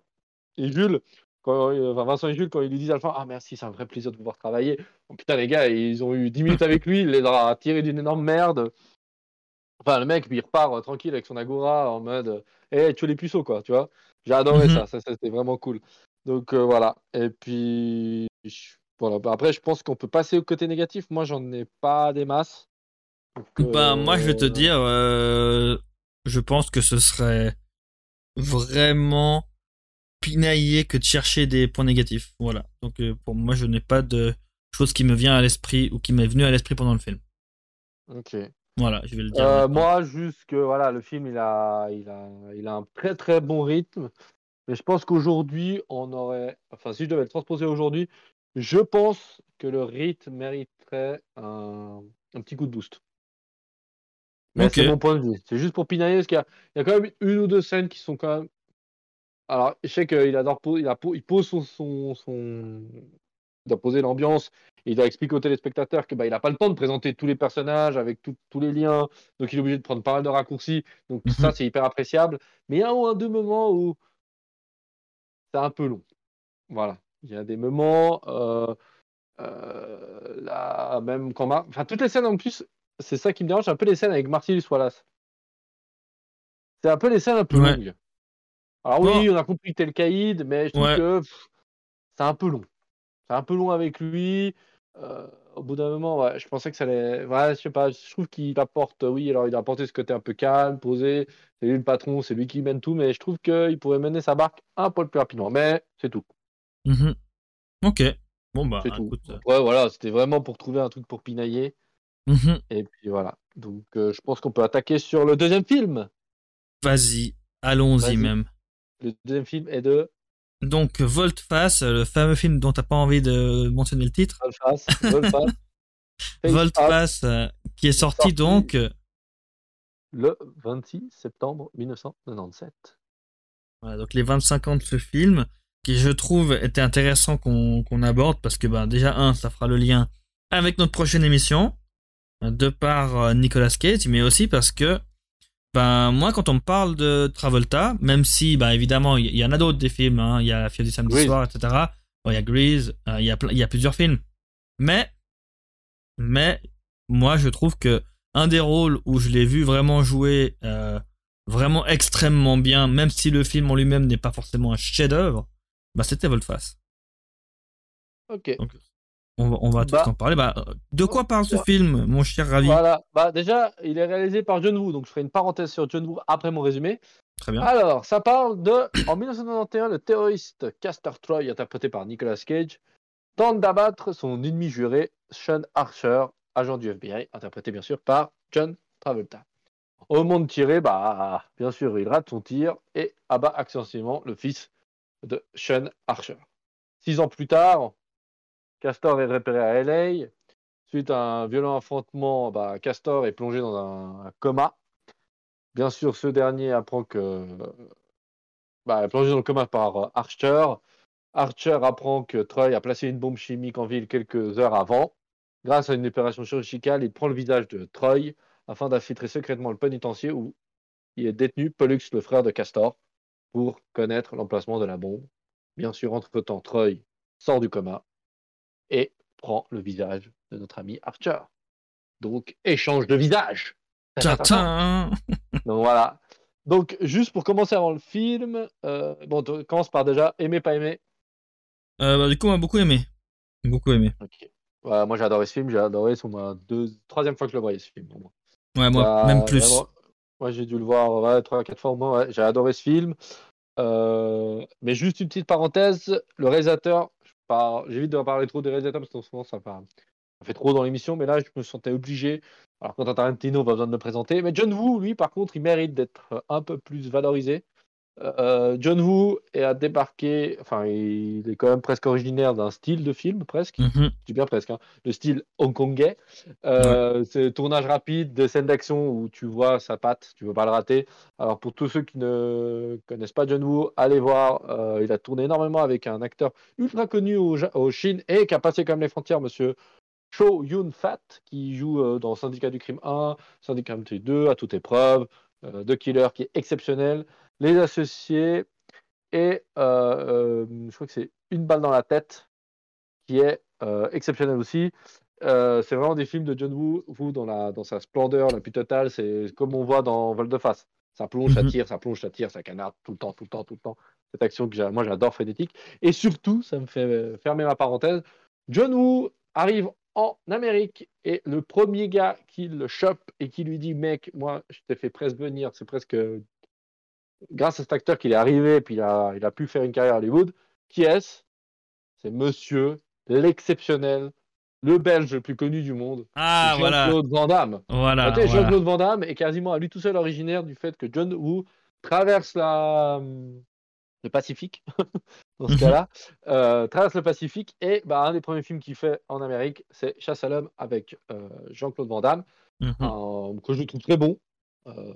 et Jules, quand, euh, enfin Vincent et Jules quand ils lui disent à la fin ah merci c'est un vrai plaisir de vous voir travailler. Bon, putain les gars ils ont eu 10 minutes avec lui, il les a tirés d'une énorme merde. Enfin le mec il repart euh, tranquille avec son agora en mode eh tu les puceaux quoi tu vois. J'ai adoré Mhm. ça, ça, ça, c'était vraiment cool. Donc euh, voilà. Et puis je- voilà. Bah, après, je pense qu'on peut passer au côté négatif. Moi, j'en ai pas des masses. Donc, Bah, moi, je vais te euh, dire, je pense que ce serait vraiment pinailler que de chercher des points négatifs. Voilà. Donc euh, pour moi, je n'ai pas de chose qui me vient à l'esprit ou qui m'est venue à l'esprit pendant le film. Ok. Voilà, je vais le dire. Euh, moi, juste que voilà, le film, il a, il a, il a un très très bon rythme. Mais je pense qu'aujourd'hui, on aurait, enfin, si je devais le transposer aujourd'hui, je pense que le rythme mériterait un, un petit coup de boost. Mais c'est mon point de vue. C'est juste pour pinailler, parce qu'il y a, il y a quand même une ou deux scènes qui sont quand même. Alors, je sais qu'il adore, il, a, il pose son, son, son- doit poser l'ambiance. et Il doit expliquer aux téléspectateurs que bah, il n'a pas le temps de présenter tous les personnages avec tout- tous les liens, donc il est obligé de prendre pas mal de raccourcis. Donc Mhm. ça, c'est hyper appréciable. Mais il y a un ou un deux moments où c'est un peu long. Voilà. Il y a des moments, euh, euh, là, même quand Mar- enfin toutes les scènes en plus, c'est ça qui me dérange, c'est un peu les scènes avec Marcellus Wallace. C'est un peu les scènes un peu Ouais. longues. Alors oui, on a compris que t'es le caïd, mais je trouve Ouais. que c'est un peu long. C'est un peu long avec lui. Euh, au bout d'un moment, ouais, je pensais que ça allait. Ouais, je sais pas, je trouve qu'il apporte, oui, alors il a apporté ce côté un peu calme, posé. C'est lui le patron, c'est lui qui mène tout, mais je trouve qu'il pourrait mener sa barque un peu plus rapidement. Mais c'est tout. Mhm. Ok. Bon bah C'est tout. euh, Ouais, voilà, c'était vraiment pour trouver un truc pour pinailler. mhm. Et puis voilà. Donc euh, je pense qu'on peut attaquer sur le deuxième film. Vas-y, allons-y même. Le deuxième film est de Donc Volteface, le fameux film dont t'as pas envie de mentionner le titre. Volfas. Volfas. Face Off, Volteface, euh, qui est sorti Sorti. donc euh, le 26 septembre 1997. Voilà, donc les 25 ans de ce film, qui je trouve était intéressant qu'on aborde parce que ben, déjà un, ça fera le lien avec notre prochaine émission, de par euh, Nicolas Cage, mais aussi parce que ben moi quand on me parle de Travolta, même si ben évidemment il y, en a d'autres des films, hein, il y a La fièvre du samedi Grease. soir, etc. Bon, il y a Grease, euh, il y a y a plusieurs films, mais mais moi je trouve que un des rôles où je l'ai vu vraiment jouer euh, vraiment extrêmement bien, même si le film en lui-même n'est pas forcément un chef-d'œuvre, bah c'était Volteface. Ok. Donc, on, va- on va tout Bah. en parler. Bah, de quoi parle ce film, mon cher Ravi? Voilà. Bah, déjà, il est réalisé par John Woo, donc je ferai une parenthèse sur John Woo après mon résumé. Très bien. Alors, ça parle de. En 1991, le terroriste Castor Troy, interprété par Nicolas Cage, tente d'abattre son ennemi juré, Sean Archer, agent du FBI, interprété bien sûr par John Travolta. Au moment de tirer, bah, bien sûr, il rate son tir et abat accidentellement le fils de Sean Archer. Six ans plus tard, Castor est repéré à LA. Suite à un violent affrontement, bah, Castor est plongé dans un, coma. Bien sûr, ce dernier apprend que. Bah, est plongé dans le coma par Archer. Archer apprend que Troy a placé une bombe chimique en ville quelques heures avant. Grâce à une opération chirurgicale, il prend le visage de Troy afin d'infiltrer secrètement le pénitencier où il est détenu Pollux, le frère de Castor, pour connaître l'emplacement de la bombe. Bien sûr, entre-temps, Troy sort du coma et prend le visage de notre ami Archer. Donc, échange de visage. Tintin Donc voilà. Donc, juste pour commencer avant le film, euh, bon, on commence par déjà aimer, pas aimer. Euh, bah, Du coup, on m'a beaucoup aimé. Beaucoup aimé. Ok. Voilà, moi j'ai adoré ce film, j'ai adoré, c'est ma deux... troisième fois que je le voyais ce film. moins. Ouais, moi, Bah, même plus. vraiment, Moi j'ai dû le voir ouais, trois, quatre fois au moins, ouais, j'ai adoré ce film. Euh, mais juste une petite parenthèse, le réalisateur, j'évite de parler trop des réalisateurs parce que souvent ça, part- ça fait trop dans l'émission, mais là je me sentais obligé. Alors quand Tarantino pas besoin de me présenter, mais John Woo, lui par contre, il mérite d'être un peu plus valorisé. Euh, John Woo est à débarquer, enfin il est quand même presque originaire d'un style de film presque je dis bien presque, hein, le style hongkongais. Euh, C'est tournage rapide, des scènes d'action où tu vois sa patte, tu veux pas le rater. Alors pour tous ceux qui ne connaissent pas John Woo, allez voir. euh, il a tourné énormément avec un acteur ultra connu au, Chine et qui a passé comme les frontières, Monsieur Cho Yun Fat, qui joue euh, dans Syndicat du crime 1, Syndicat du crime 2, à toute épreuve, The Killer qui est exceptionnel, Les Associés et euh, euh, je crois que c'est Une balle dans la tête qui est euh, exceptionnel aussi. C'est vraiment des films de John Woo, Woo dans, la, dans sa splendeur la plus totale. C'est comme on voit dans Vol de face. Ça plonge, ça Mhm. tire, ça plonge, ça tire, ça canarde tout le temps, tout le temps, tout le temps. Cette action que moi j'adore frénétique. Et surtout, ça me fait fermer ma parenthèse. John Woo arrive en Amérique. Et le premier gars qui le chope et qui lui dit Mec, moi, je t'ai fait presque venir, c'est presque grâce à cet acteur qu'il est arrivé et puis il a, il a pu faire une carrière à Hollywood. Qui est-ce? C'est monsieur l'exceptionnel, le Belge le plus connu du monde. Ah, voilà. Jean-Claude Van Damme. Voilà. Jean-Claude Van Damme est quasiment à lui tout seul originaire du fait que John Woo traverse la... le Pacifique, dans ce Mhm. cas-là, euh, traverse le Pacifique et bah, un des premiers films qu'il fait en Amérique, c'est Chasse à l'homme avec euh, Jean-Claude Van Damme, Mhm. que je trouve très bon. Euh,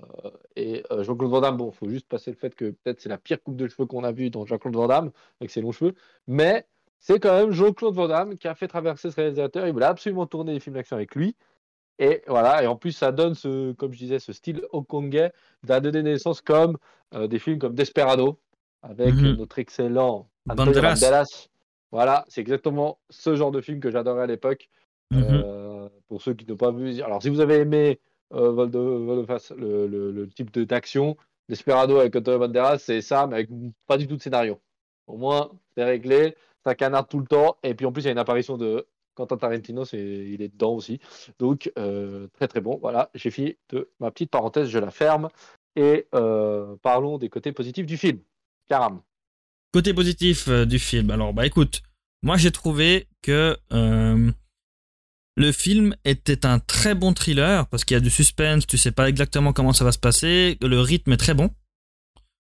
et euh, Jean-Claude Van Damme, bon, faut juste passer le fait que peut-être c'est la pire coupe de cheveux qu'on a vue dans Jean-Claude Van Damme, avec ses longs cheveux, mais c'est quand même Jean-Claude Van Damme qui a fait traverser ce réalisateur. Il voulait absolument tourner des films d'action avec lui. Et voilà, et en plus, ça donne ce, comme je disais, ce style hongkongais, ça a donné naissance comme euh, des films comme Desperado, avec Mhm. notre excellent Antonio Banderas. Banderas. Voilà, c'est exactement ce genre de film que j'adorais à l'époque. Mhm. Euh, pour ceux qui n'ont pas vu, alors si vous avez aimé euh, Vol de, Volte-Face, le, le- le type d'action, Desperado avec Antonio Banderas, c'est ça, mais avec pas du tout de scénario. Au moins, c'est réglé, ça canarde tout le temps, et puis en plus, il y a une apparition de Quentin Tarantino, c'est, il est dedans aussi. Donc, euh, très très bon. Voilà, j'ai fini de ma petite parenthèse, je la ferme. Et euh, parlons des côtés positifs du film. Caram. Côté positif euh, du film. Alors, bah écoute, moi j'ai trouvé que le film était un très bon thriller parce qu'il y a du suspense, tu sais pas exactement comment ça va se passer, le rythme est très bon.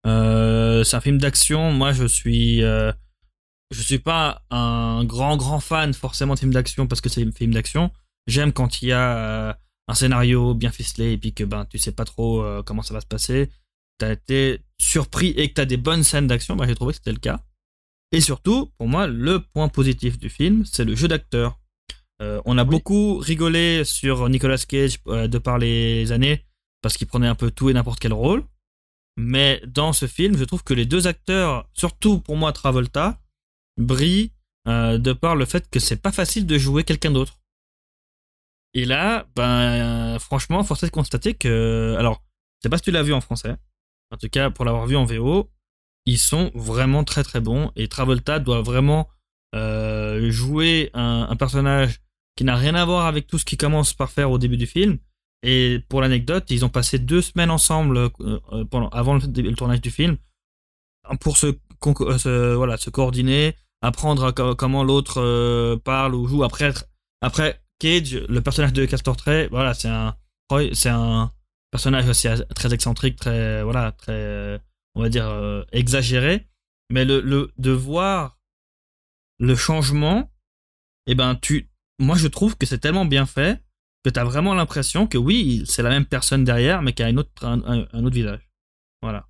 Euh, c'est un film d'action. Moi, je suis, euh, je suis pas un grand grand fan forcément de films d'action parce que c'est un film d'action. J'aime quand il y a euh, un scénario bien ficelé et puis que ben tu sais pas trop comment ça va se passer. T'as été surpris et que t'as des bonnes scènes d'action. J'ai trouvé que c'était le cas. Et surtout, pour moi, le point positif du film, c'est le jeu d'acteur. Euh, on a Oui. beaucoup rigolé sur Nicolas Cage euh, de par les années parce qu'il prenait un peu tout et n'importe quel rôle. Mais dans ce film, je trouve que les deux acteurs, surtout pour moi Travolta, brillent euh, de par le fait que c'est pas facile de jouer quelqu'un d'autre. Et là, ben franchement, force est de constater que, alors, je sais pas si tu l'as vu en français. En tout cas, pour l'avoir vu en VO, ils sont vraiment très très bons. Et Travolta doit vraiment jouer un, un personnage qui n'a rien à voir avec tout ce qu'il commence par faire au début du film. Et pour l'anecdote, ils ont passé deux semaines ensemble euh, euh, pendant, avant le, tournage du film pour se, euh, voilà, se coordonner, apprendre comment l'autre parle ou joue. Après, après Cage, le personnage de Castor Trey, voilà, c'est un, c'est un personnage aussi très excentrique, très, voilà, très, on va dire, euh, exagéré. Mais le, le, de voir le changement, eh ben, tu, moi, je trouve que c'est tellement bien fait que t'as vraiment l'impression que oui, c'est la même personne derrière, mais qui a une autre, un, autre visage. Voilà.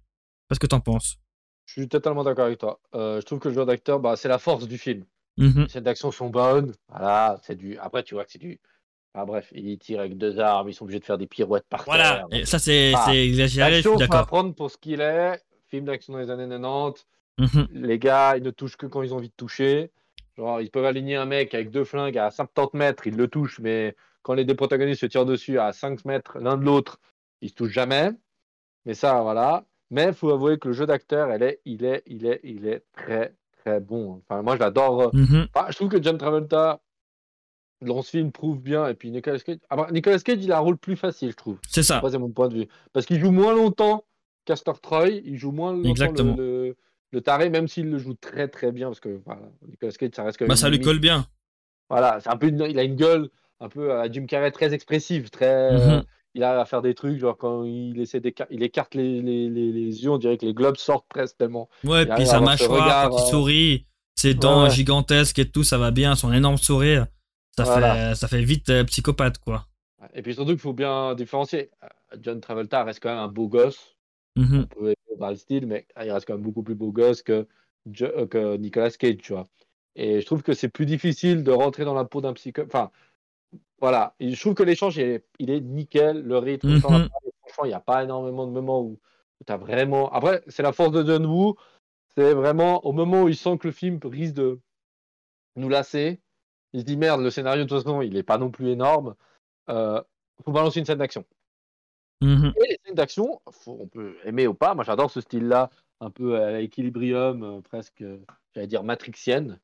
Qu'est-ce que t'en penses Je suis totalement d'accord avec toi. Euh, je trouve que le jeu d'acteur, bah, c'est la force du film. Mhm. Les scènes d'action sont bonnes. Voilà, c'est du. Après, tu vois que c'est du. Ah, bref, ils tirent avec deux armes, ils sont obligés de faire des pirouettes par Voilà. terre. Et ça, c'est Ah, exagéré, je L'action, suis faut prendre pour ce qu'il est. Film d'action dans les années 90. Mhm. Les gars, ils ne touchent que quand ils ont envie de toucher. Genre, ils peuvent aligner un mec avec deux flingues à 70 mètres, ils le touchent, mais quand les deux protagonistes se tirent dessus à 5 mètres l'un de l'autre, ils se touchent jamais. Mais ça, voilà. Mais il faut avouer que le jeu d'acteur, elle est, il est, il est, il est très, très bon. Enfin, moi, je l'adore. Mhm. Enfin, je trouve que John Travolta, dans ce film, prouve bien. Et puis Nicolas Cage, ah bah, Nicolas Cage, il a un rôle plus facile, je trouve. C'est ça. C'est mon point de vue. Parce qu'il joue moins longtemps Castor Troy, il joue moins longtemps Exactement. le, le, le taré, même s'il le joue très très bien. Parce que voilà, Nicolas Cage, ça reste quand même. Bah, ça lui colle bien. Voilà, c'est un peu une- il a une gueule un peu à Jim Carrey très expressive, très. Mhm. Il a à faire des trucs, genre quand il essaie il écarte les, les, les, les yeux, on dirait que les globes sortent presque tellement. Ouais, puis sa mâchoire, il euh, sourit, ses dents ouais. gigantesques et tout, ça va bien, son énorme sourire. Ça, Voilà. fait, ça fait vite euh, psychopathe, quoi. Et puis surtout qu'il faut bien différencier. Euh, John Travolta reste quand même un beau gosse. Mhm. On peut pas le style, mais il reste quand même beaucoup plus beau gosse que, euh, que Nicolas Cage, tu vois. Et je trouve que c'est plus difficile de rentrer dans la peau d'un psychopathe. Enfin, voilà. Et je trouve que l'échange, il est, il est nickel. Le rythme, Mhm. franchement, il n'y a pas énormément de moments où, tu as vraiment. Après, c'est la force de John Woo. C'est vraiment au moment où il sent que le film risque de nous lasser. Il se dit merde, le scénario, de toute façon, il n'est pas non plus énorme. Euh, faut balancer une scène d'action. Mhm. Les scènes d'action, on peut aimer ou pas. Moi, j'adore ce style-là, un peu à l'équilibrium, euh, presque, euh, j'allais dire matrixienne.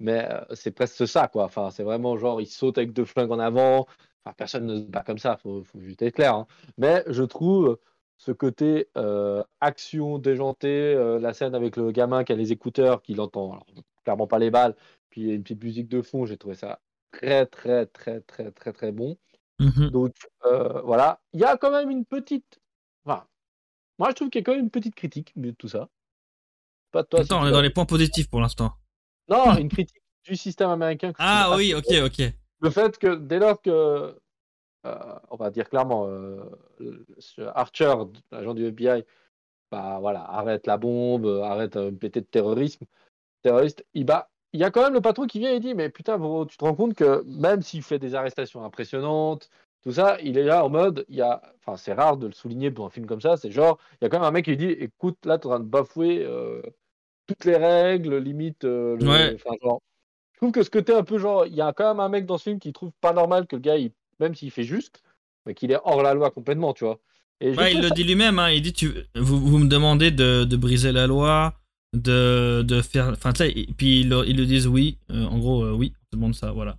mais euh, c'est presque ça, quoi. Enfin, c'est vraiment genre, il saute avec deux flingues en avant. Enfin, personne ne se bat comme ça, faut, faut juste être clair. hein. Mais je trouve ce côté euh, action déjantée, euh, la scène avec le gamin qui a les écouteurs, qui l'entend clairement pas les balles, puis il y a une petite musique de fond, j'ai trouvé ça très, très, très, très, très, très bon. Mhm. Donc euh, voilà, il y a quand même une petite. Enfin, moi je trouve qu'il y a quand même une petite critique de tout ça. Pas de toi. si Attends, on est dans les points positifs pour l'instant. Non, une critique du système américain. Ah oui, ok, ok. Le fait que dès lors que, euh, on va dire clairement, euh, Archer, l'agent du FBI, bah voilà, arrête la bombe, arrête euh, péter de terrorisme, terroriste, il bat. Il y a quand même le patron qui vient et dit mais putain bro, tu te rends compte que même s'il fait des arrestations impressionnantes, tout ça, il est là en mode, il y a, enfin c'est rare de le souligner pour un film comme ça, c'est genre, il y a quand même un mec qui dit écoute là tu es en train de bafouer euh, toutes les règles, limite, euh, le- Ouais. enfin, genre, je trouve que ce côté un peu genre, il y a quand même un mec dans ce film qui trouve pas normal que le gars, il- même s'il fait juste, mais qu'il est hors la loi complètement, tu vois. Et Ouais, il le dit lui-même, hein, il dit tu, vous, vous me demandez de, de briser la loi, de, de faire. Enfin, tu sais, puis ils, le- ils le disent oui, euh, en gros, euh, oui, on te demande ça, voilà.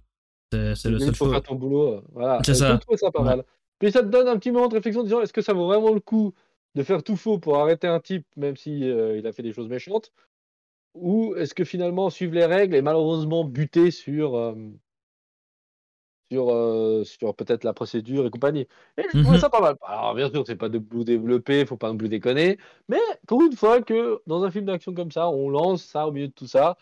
C'est le seul faut faire ton boulot, euh, voilà. C'est ça. Ça pas Ouais. mal. Puis ça te donne un petit moment de réflexion en disant est-ce que ça vaut vraiment le coup de faire tout faux pour arrêter un type, même si euh, il a fait des choses méchantes, ou est-ce que finalement suivre les règles et malheureusement buter sur sur, euh, sur peut-être la procédure et compagnie. Et je trouvais Mhm. ça pas mal. Alors bien sûr, c'est pas de blue développé, faut pas non plus déconner, mais pour une fois que dans un film d'action comme ça, on lance ça au milieu de tout ça,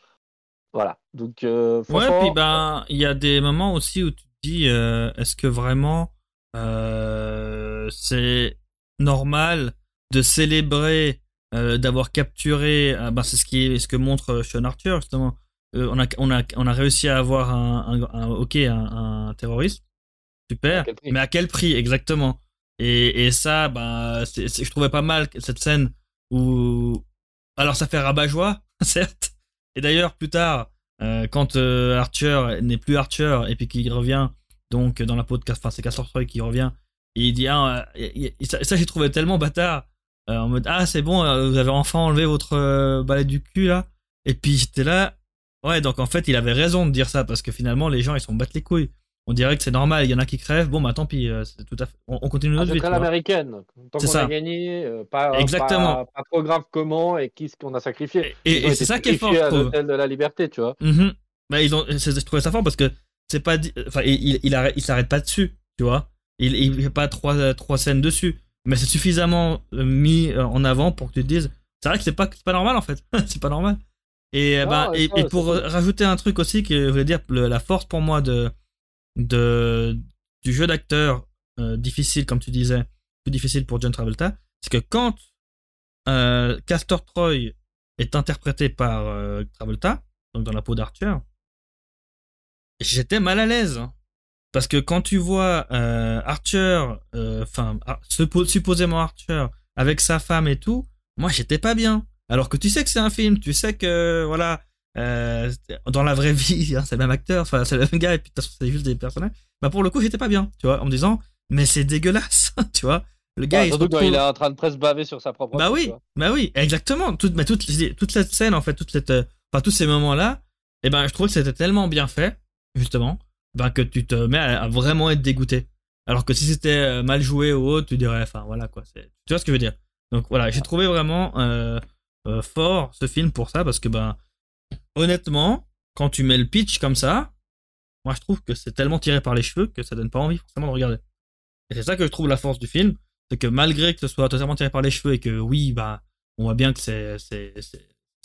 voilà. Donc euh, Ouais, puis ben, il y a des moments aussi où tu te dis, euh, est-ce que vraiment euh, c'est normal de célébrer euh, d'avoir capturé, euh, ben, c'est ce qui est, ce que montre euh, Sean Archer justement. Euh, on a, on a, on a réussi à avoir un, un, un- ok, un, un terroriste, super, À mais à quel prix exactement? Et, et ça, c'est- je trouvais pas mal cette scène où, alors ça fait rabat-joie, certes. Et d'ailleurs, plus tard, euh, quand euh, Archer n'est plus Archer et puis qu'il revient donc dans la peau de enfin c'est Castor Troy qui revient et il dit ah, et- et ça, ça, j'ai trouvé tellement bâtard. En mode ah c'est bon vous avez enfin enlevé votre balai du cul là. Et puis j'étais là ouais donc en fait il avait raison de dire ça parce que finalement les gens ils s'en battent les couilles on dirait que c'est normal il y en a qui crèvent bon bah tant pis euh, c'est tout à fait on, on continue notre c'est vie vois. l'américaine. Tant C'est qu'on ça. a gagné, euh, pas, Exactement. Pas, pas trop grave comment et qui ce qu'on a sacrifié. et, et- c'est ça qui est fort à l'hôtel de la liberté, tu vois. Mhm. Bah, ils ont, c'est- je trouvais ça fort parce que c'est pas, enfin, il, il, il arrête, il s'arrête pas dessus, tu vois. Il, il fait pas trois, trois scènes dessus, mais c'est suffisamment euh, mis euh, en avant pour que tu te dises, c'est vrai que c'est pas, c'est pas normal en fait, c'est pas normal. Et, euh, bah, et et, ça, et c'est pour cool. euh, rajouter un truc aussi que je voulais dire, le- la force pour moi de, de du jeu d'acteur euh, difficile, comme tu disais, plus difficile pour John Travolta, c'est que quand euh, Castor Troy est interprété par euh, Travolta, donc dans la peau d'Archer, j'étais mal à l'aise. hein. Parce que quand tu vois euh, Archer, euh, enfin, suppo- supposément Archer, avec sa femme et tout, moi j'étais pas bien. Alors que tu sais que c'est un film, tu sais que, voilà, euh, dans la vraie vie, hein, c'est le même acteur, enfin, c'est le même gars, et puis de toute façon, c'est juste des personnages. Bah, pour le coup, j'étais pas bien, tu vois, en me disant, mais c'est dégueulasse, tu vois. Le gars, Ah, il se surtout quand retrouve- il est en train de presque baver sur sa propre bah oui, bah oui, exactement. Toute, mais toute, toute cette scène, en fait, toute cette, euh, enfin, tous ces moments-là, eh ben, je trouve que c'était tellement bien fait, justement, ben, que tu te mets à, à vraiment être dégoûté. Alors que si c'était euh, mal joué ou autre, tu dirais, enfin, voilà, quoi. Tu vois ce que je veux dire? Donc, voilà, j'ai trouvé vraiment, euh, euh, fort ce film pour ça, parce que, ben, honnêtement, quand tu mets le pitch comme ça, moi, je trouve que c'est tellement tiré par les cheveux que ça donne pas envie, forcément, de regarder. Et c'est ça que je trouve la force du film, c'est que malgré que ce soit totalement tiré par les cheveux et que oui, bah, on voit bien que c'est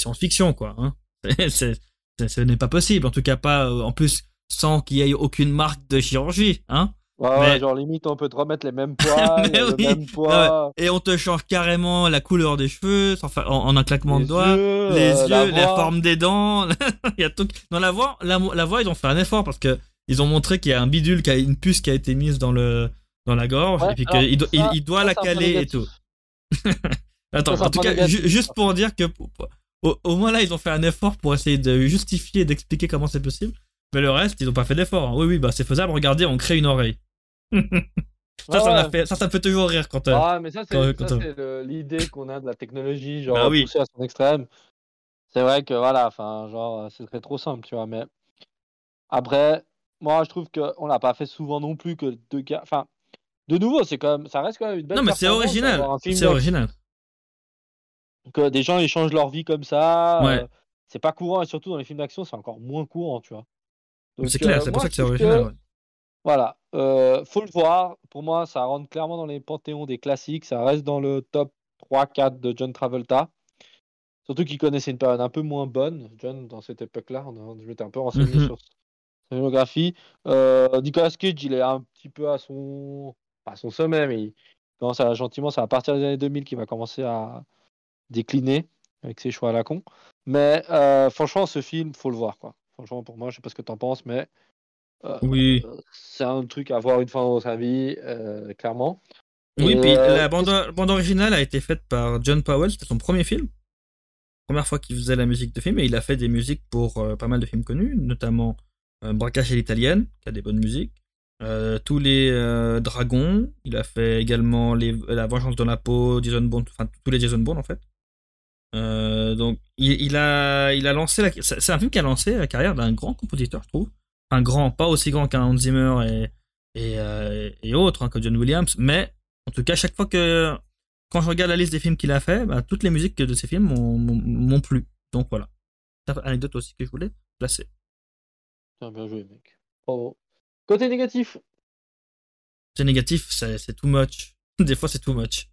science-fiction quoi. Hein. C'est- ce n'est pas possible, en tout cas pas euh, en plus sans qu'il y ait aucune marque de chirurgie, hein. Ouais, ouais, Mais- genre limite, on peut te remettre les mêmes Mais le oui, même poids, Et on te change carrément la couleur des cheveux, fa- en, en un claquement les de doigts. yeux, les euh, yeux, la, la, forme des dents, il y a tout. Dans la voix, la, la voix, ils ont fait un effort parce que ils ont montré qu'il y a un bidule, qui a une puce qui a été mise dans le dans la gorge Ouais, et puis qu'il do- il, ça- il doit ça, la caler et tout. Attends, Ça, en tout cas, ju- juste pour dire que au, au moins là, ils ont fait un effort pour essayer de justifier et d'expliquer comment c'est possible. Mais le reste, ils ont pas fait d'effort. hein. Oui, oui, bah c'est faisable. Regardez, on crée une oreille. ça, ça, m'a Ouais. fait, ça, ça toujours rire quand. euh, Ah, mais ça, c'est le- l'idée qu'on a de la technologie, genre Bah oui. poussée à son extrême. C'est vrai que voilà, enfin, genre, c'est très trop simple, tu vois. Mais après, moi, je trouve qu'on l'a pas fait souvent non plus que deux gars. Enfin, de nouveau, c'est quand même, ça reste quand même une belle. Non, mais c'est performance original. C'est original. Que des gens échangent leur vie comme ça. Ouais. euh, c'est pas courant et surtout dans les films d'action, c'est encore moins courant, tu vois. C'est clair, euh, c'est pour ça que c'est original. ouais. Voilà, euh, faut le voir. Pour moi, ça rentre clairement dans les panthéons des classiques. Ça reste dans le top 3-4 de John Travolta. Surtout qu'il connaissait une période un peu moins bonne, John, dans cette époque-là. Je m'étais un peu renseigné Mhm. sur sa géographie. Euh, Nicolas Cage, il est un petit peu à son, pas à son sommet, mais il commence à, gentiment, c'est à partir des années 2000 qu'il va commencer à décliner avec ses choix à la con. Mais euh, franchement, ce film, faut le voir. Quoi. Franchement, pour moi, je sais pas ce que tu en penses, mais Oui. euh, c'est un truc à voir une fois dans sa vie, euh, clairement. Oui, Et, puis euh, la bande, bande originale a été faite par John Powell, c'était son premier film. Première fois qu'il faisait la musique de film, et il a fait des musiques pour euh, pas mal de films connus, notamment euh, Braquage à l'italienne, qui a des bonnes musiques. Euh, tous les euh, dragons, il a fait également les, La vengeance dans la peau, Jason Bourne, enfin tous les Jason Bourne en fait. Euh, donc il, il a, il a lancé, la- c'est c'est un film qui a lancé la carrière d'un grand compositeur, je trouve. Un grand, pas aussi grand qu'un Hans Zimmer et, et, euh, et autres, hein, que John Williams, mais en tout cas, chaque fois que quand je regarde la liste des films qu'il a fait, bah, toutes les musiques de ces films m'ont- plu. Donc voilà. C'est une anecdote aussi que je voulais placer. Bien joué, mec. Bravo. Côté négatif, C'est négatif, c'est too much. Des fois, c'est too much.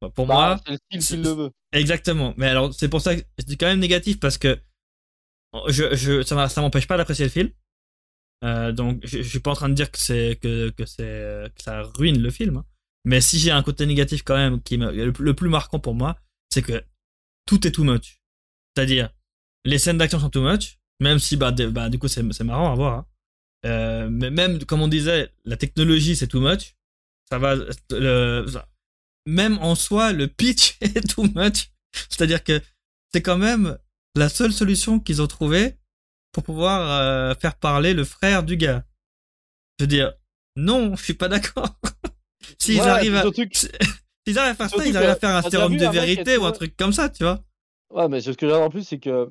Bah, pour bah, moi, c'est le qu'il le veut. exactement. Mais alors, c'est pour ça que je dis quand même négatif parce que je, je, ça ça m'empêche pas d'apprécier le film. Euh, donc, je, je suis pas en train de dire que c'est que, que c'est que ça ruine le film. hein. Mais si j'ai un côté négatif quand même qui me, le, plus marquant pour moi, c'est que tout est too much. C'est-à-dire, les scènes d'action sont too much, même si bah, bah du coup c'est c'est marrant à voir. hein. Euh, mais même comme on disait, la technologie c'est too much. Ça va, le, même en soi, le pitch est too much. C'est-à-dire que c'est quand même la seule solution qu'ils ont trouvée pour pouvoir euh, faire parler le frère du gars. Je veux dire, non, je suis pas d'accord. S'ils Ouais, arrivent à, s'ils arrivent à faire ça, ils arrivent à faire un sérum de vérité ou un truc comme ça, tu vois. Ouais, mais ce que j'adore en plus, c'est que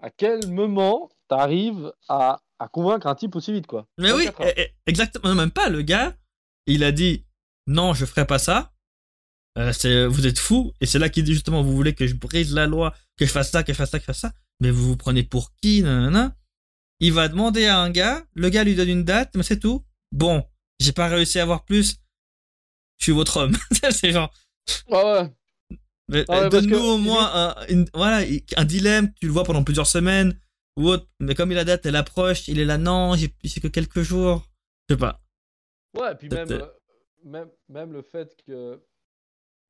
à quel moment t'arrives à, à convaincre un type aussi vite, quoi. Mais oui, 24 heures. eh, exactement, même pas. Le gars, il a dit non, je ferai pas ça. Euh, vous êtes fou. Et c'est là qu'il dit justement, vous voulez que je brise la loi, que je fasse ça, que je fasse ça, que je fasse ça. Mais vous vous prenez pour qui, nanana? Il va demander à un gars, le gars lui donne une date, mais c'est tout. Bon, j'ai pas réussi à avoir plus. Je suis votre homme. c'est genre, Ouais, ouais. mais, Ah ouais, donne-nous que au moins un, une- voilà, un dilemme, tu le vois pendant plusieurs semaines ou autre. Mais comme la date, elle approche, il est là, non, c'est que quelques jours. Je sais pas. Ouais, puis même, Peut-être. euh, même, même le fait que.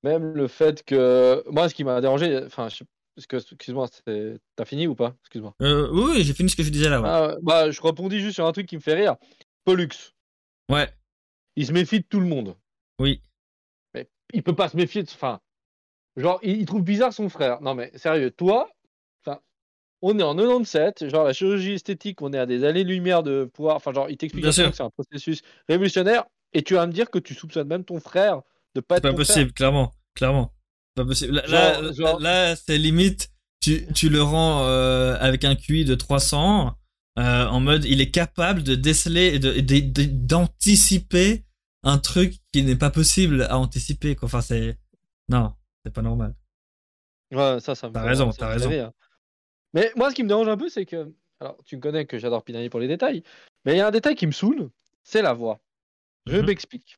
Même le fait que. Moi, ce qui m'a dérangé, enfin, je excuse-moi, c'est- t'as fini ou pas? Excuse-moi. Euh, oui, j'ai fini ce que je disais là. Ouais. Ah, bah, je rebondis juste sur un truc qui me fait rire. Pollux, ouais, il se méfie de tout le monde. oui. Mais il peut pas se méfier de. Enfin, genre, il, il trouve bizarre son frère. Non, mais sérieux, toi, on est en 97, genre, la chirurgie esthétique, on est à des années-lumière de pouvoir. Enfin, genre, il t'explique que c'est un processus révolutionnaire, et tu vas me dire que tu soupçonnes même ton frère de pas C'est être pas ton frère. possible, clairement. Clairement. Pas possible. Là, Genre- là, genre- là, c'est limite, tu, tu le rends euh, avec un QI de 300, euh, en mode, il est capable de déceler et d'anticiper un truc qui n'est pas possible à anticiper. Quoi. Enfin, c'est. Non, c'est pas normal. Ouais, ça, ça me T'as raison, t'as rire. Mais moi, ce qui me dérange un peu, c'est que. Alors, tu me connais que j'adore pinailler pour les détails, mais il y a un détail qui me saoule, c'est la voix. Je Mhm. m'explique.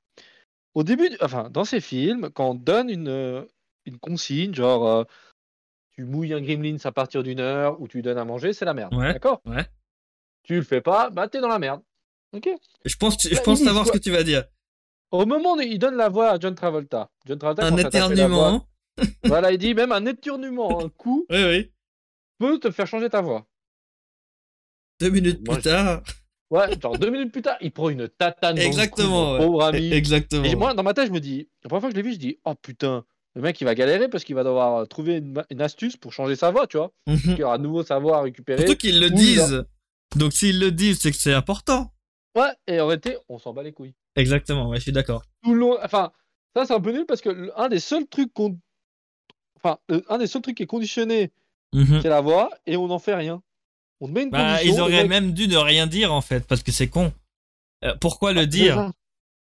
Au début, enfin, dans ces films, quand on donne une, euh, une consigne, genre euh, tu mouilles un gremlin à partir d'une heure ou tu lui donnes à manger, c'est la merde. Ouais. D'accord? Ouais. Tu le fais pas, bah t'es dans la merde. Ok? Je pense, je Bah, pense savoir ce que tu vas dire. Au moment où il donne la voix à John Travolta, John Travolta Un voix. éternuement. Voilà, il dit même un éternuement, un coup Oui, oui. peut te faire changer ta voix. Deux minutes Moi, plus tard. Ouais, genre deux minutes plus tard, il prend une tatane dans le cou, Exactement. ouais. pauvre ami. Exactement. Et moi, dans ma tête, je me dis, la première fois que je l'ai vu, je dis, oh putain, le mec, il va galérer parce qu'il va devoir trouver une, astuce pour changer sa voix, tu vois. Mhm. Il aura de nouveau sa voix à récupérer. Surtout qu'ils le disent. Donc s'ils le disent, c'est que c'est important. Ouais, et en réalité, on s'en bat les couilles. Exactement, ouais, je suis d'accord. Tout le long, enfin, ça, c'est un peu nul parce que un des seuls trucs qu'on. Enfin, un des seuls trucs qui est conditionné Mhm. c'est la voix, et on n'en fait rien. On te met une Bah, ils auraient mec- même dû ne rien dire en fait, parce que c'est con. Euh, pourquoi le C'est dire?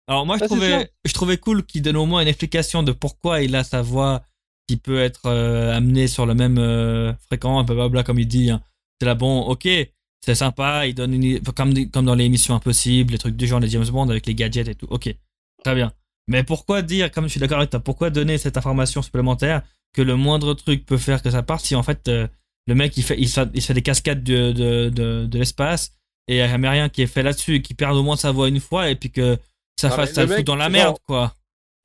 Alors moi je Ah, c'est trouvais, je trouvais cool qu'il donne au moins une explication de pourquoi il a sa voix qui peut être euh, amenée sur le même euh, fréquent, blablabla comme il dit. hein. C'est là bon, ok, c'est sympa, il donne une, comme comme dans les émissions impossibles, les trucs du genre les James Bond avec les gadgets et tout. Ok, très bien. Mais pourquoi dire, comme je suis d'accord avec toi, pourquoi donner cette information supplémentaire que le moindre truc peut faire que ça parte si en fait euh, le mec il fait il fait, il fait des cascades de de, de, de l'espace et il n'y a jamais rien qui est fait là-dessus, qui perd au moins sa voix une fois et puis que ça Non, fasse ça le fout mec, dans la genre- merde quoi.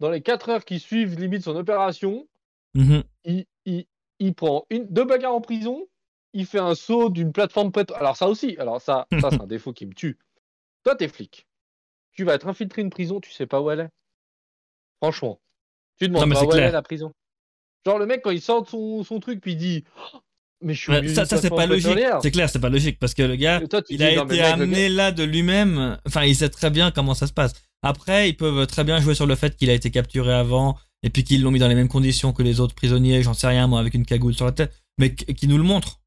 Dans les 4 heures qui suivent limite son opération, Mhm. il, il, il prend une, deux bagarres en prison, il fait un saut d'une plateforme pétro- Alors ça aussi, alors ça, ça c'est un défaut qui me tue. Toi, t'es flic. Tu vas être infiltré une prison, tu sais pas où elle est. Franchement. Tu te Non, demandes mais pas où elle clair. est la prison. Genre le mec quand il sort de son, son truc puis il dit Oh, mais je suis Ouais, ça, ça c'est pas logique. C'est clair, c'est pas logique parce que le gars, toi, il dis, a été mec, amené là de lui-même. Enfin, il sait très bien comment ça se passe. Après, ils peuvent très bien jouer sur le fait qu'il a été capturé avant et puis qu'ils l'ont mis dans les mêmes conditions que les autres prisonniers. J'en sais rien, moi, avec une cagoule sur la tête, mais qui nous le montre.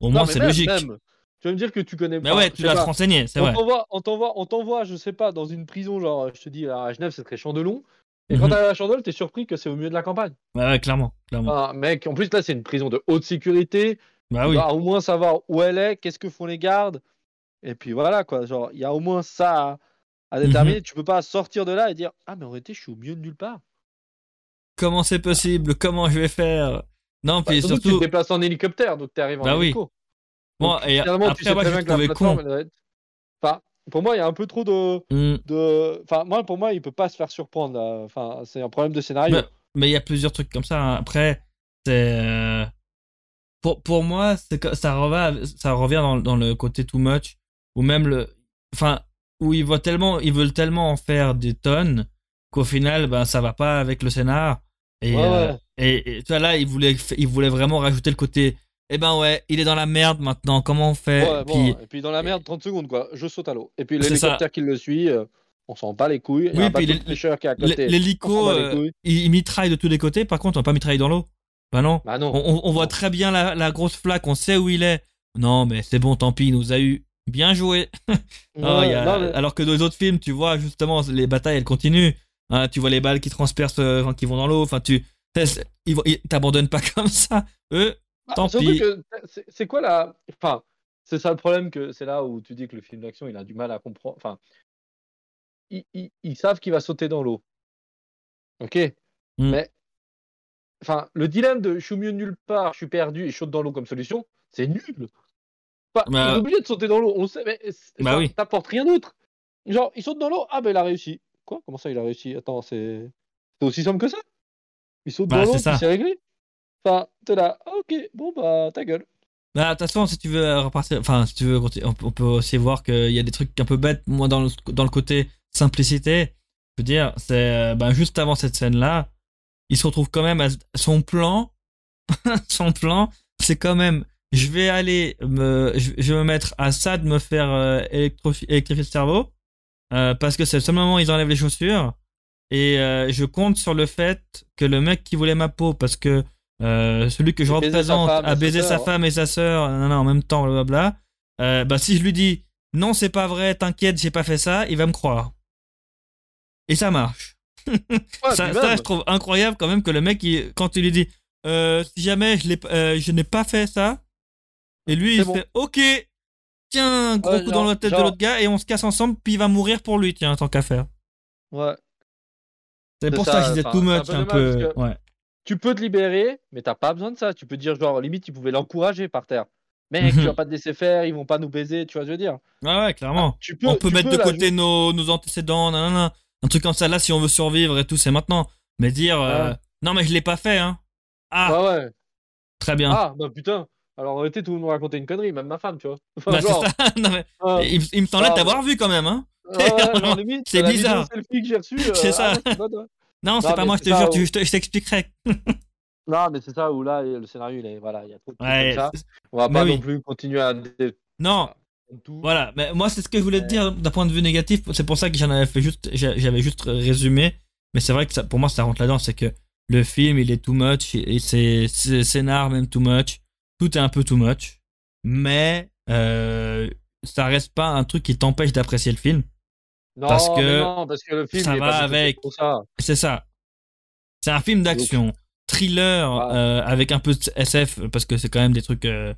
Au Non, moins, mais c'est logique. même. Tu vas me dire que tu connais Mais pas. ouais, je tu pas. renseigner, c'est on vrai. t'envoie, on t'envoie, on t'envoie, je sais pas, dans une prison, genre, je te dis, à Genève, c'est très Chandelon. Et quand Mhm. t'arrives à Chandelon, t'es surpris que c'est au milieu de la campagne. Ouais, ouais, clairement, clairement. Ah, mec, en plus, là, c'est une prison de haute sécurité. bah oui. au moins savoir où elle est, qu'est-ce que font les gardes. Et puis voilà, quoi. Genre, il y a au moins ça à, à déterminer. Mhm. Tu peux pas sortir de là et dire, ah, mais en réalité, je suis au milieu de nulle part. Comment c'est possible? Comment je vais faire? Non, Bah, puis surtout, tu te déplaces en hélicoptère, donc t'arrives en Bah oui. hélico. bon, Donc, et finalement, tu après, sais moi, je bien que la con. elle Enfin, pour moi, il y a un peu trop de. Hmm. de... Enfin, moi, pour moi, il peut pas se faire surprendre. là. Enfin, c'est un problème de scénario. Mais- Mais il y a plusieurs trucs comme ça. hein. Après, c'est euh, pour pour moi, ça revient ça revient dans, dans le côté too much ou même le enfin où ils voient tellement ils veulent tellement en faire des tonnes qu'au final ben ça va pas avec le scénar et Ouais, euh, et, et tu vois là ils voulaient ils voulaient vraiment rajouter le côté eh ben ouais, il est dans la merde maintenant, comment on fait? Ouais, bon, Puis et puis dans la merde, 30 secondes, quoi. Je saute à l'eau. Et puis l'hélicoptère qui le suit, euh, on s'en bat les couilles. Oui, puis l'hélico euh, il, il mitraille de tous les côtés, par contre on va pas mitrailler dans l'eau. Bah non. Bah non. On, on- on voit très bien la, la grosse flaque, on sait où il est. Non, mais c'est bon, tant pis, il nous a eu. Bien joué. Ah, Ouais, il y a- non, mais- Alors que dans les autres films, tu vois justement les batailles, elles continuent. Hein, tu vois les balles qui transpercent, euh, qui vont dans l'eau. Enfin, tu t'abandonnent pas comme ça. Eux, Bah, tant pis. c'est- quoi la. Enfin, c'est ça le problème, que c'est là où tu dis que le film d'action, il a du mal à comprendre. Enfin, ils, ils- ils savent qu'il va sauter dans l'eau. Ok? Mm. Mais. Enfin, le dilemme de je suis de nulle part, je suis perdu et je saute dans l'eau comme solution, c'est nul. Enfin, Bah, il est obligé de sauter dans l'eau, on le sait, mais Bah oui. t'apportes rien d'autre. Genre, il saute dans l'eau, ah ben il a réussi. Quoi? Comment ça il a réussi? Attends, c'est c'est aussi simple que ça Il saute Bah, dans l'eau, c'est réglé. Enfin, t'es là, ah, ok, bon bah ta gueule. Bah, de toute façon, si tu veux repartir, enfin, si tu veux, on, peut aussi voir qu'il y a des trucs un peu bêtes, moi, dans le, dans le côté simplicité. Je veux dire, c'est, ben, juste avant cette scène-là, il se retrouve quand même à son plan, son plan, c'est quand même, je vais aller me, je, je vais me mettre à ça de me faire euh, électro- électrifier le cerveau, euh, parce que c'est le seul moment où ils enlèvent les chaussures, et euh, je compte sur le fait que le mec qui voulait ma peau, parce que euh, celui que je représente femme a baisé sa hein. femme et sa sœur non, non, en même temps, blablabla. Euh, bah, si je lui dis non, c'est pas vrai, t'inquiète, j'ai pas fait ça, il va me croire. Et ça marche. Ouais, ça, je trouve incroyable quand même que le mec, il- quand il lui dit euh, si jamais je, euh, je n'ai pas fait ça, et lui, il bon. fait ok, tiens, gros Ouais, coup dans la tête de l'autre gars, et on se casse ensemble, puis il va mourir pour lui, tiens, tant qu'à faire. ouais. C'est pour ça, que je disais too un much peu un peu. Ouais. Tu peux te libérer, mais t'as pas besoin de ça. Tu peux dire, genre, limite, ils pouvaient l'encourager par terre. Mec, Mhm. tu vas pas te laisser faire, ils vont pas nous baiser, tu vois ce que je veux dire. Ouais, ouais, clairement. Tu peux, on peut tu mettre peux de côté nos, nos antécédents, nanana. un truc comme ça. Là, si on veut survivre et tout, c'est maintenant. Mais dire, euh, Ouais. non, mais je l'ai pas fait, hein. Ah, ouais. très bien. Ah, bah putain. Alors en réalité, tout le monde nous racontait une connerie, même ma femme, tu vois. Enfin, Bah, c'est genre, ça. Non, mais ah, il, il me semblait Ah, t'avoir vu quand même, hein. ouais, ouais, C'est bizarre. euh, C'est ah ça. ouais, toi. Non, c'est pas moi, je te jure, où- tu- je te- je t'expliquerai. Non, mais c'est ça où là, le scénario, il est, voilà, il y a trop de trucs Ouais. comme ça. On va pas oui. non plus continuer à Non, tout. voilà. Mais moi, c'est ce que je voulais te dire d'un point de vue négatif. C'est pour ça que j'en avais fait juste, j'a- j'avais juste résumé. Mais c'est vrai que ça, pour moi, ça rentre là-dedans. C'est que le film, il est too much. Et c'est scénar, même too much. Tout est un peu too much, mais euh, ça reste pas un truc qui t'empêche d'apprécier le film. Non, Parce que non, parce que le film, ça va avec. C'est ça. C'est un film d'action, thriller euh, avec un peu de SF parce que c'est quand même des trucs euh,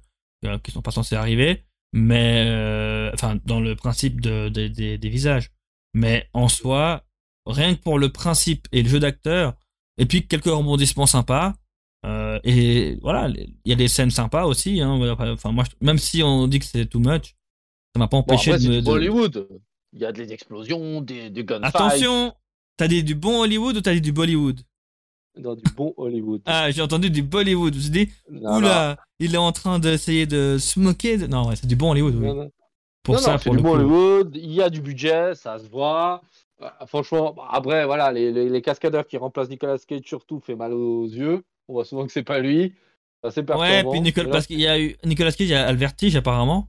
euh, qui sont pas censés arriver, mais euh, enfin dans le principe de, de- des- des visages. Mais en soi, rien que pour le principe et le jeu d'acteur, et puis quelques rebondissements sympas. Euh, et voilà, il y a des scènes sympas aussi. Hein, enfin moi, je- même si on dit que c'est too much, ça m'a pas Bon, empêché après, de c'est me. du de- Bollywood. Il y a des explosions, des, des gunfights. Attention, t'as dit du bon Hollywood ou t'as dit du Bollywood? Dans du bon Hollywood. Ah, j'ai entendu du Bollywood. Je me suis dit, Non, oula, il est en train d'essayer de se moquer. de- Non, ouais, c'est du bon Hollywood, oui. non, non. Pour Non, ça, non, pour du le bon coup. Hollywood, il y a du budget, ça se voit. Euh, franchement, après, voilà, les, les, les cascadeurs qui remplacent Nicolas Cage surtout fait mal aux yeux. On voit souvent que c'est pas lui. C'est assez Ouais, puis Nicolas, qu'il y a eu Nicolas Cage il a le vertige apparemment,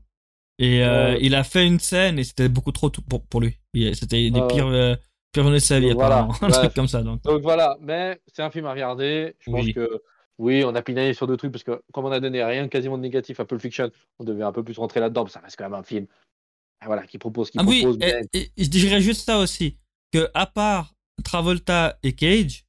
et euh, Ouais. il a fait une scène et c'était beaucoup trop pour, pour lui. C'était des pires, euh, pires journées de sa vie Donc voilà, apparemment, un truc comme ça. Donc. Donc voilà, mais c'est un film à regarder. Je pense que oui, on a pinaillé sur deux trucs parce que comme on a donné rien quasiment de négatif à Pulp Fiction, on devait un peu plus rentrer là-dedans. Ça reste quand même un film. Ah, Voilà, qui propose, qui Ah oui, propose. et, mais- et- et je dirais juste ça aussi, que à part Travolta et Cage,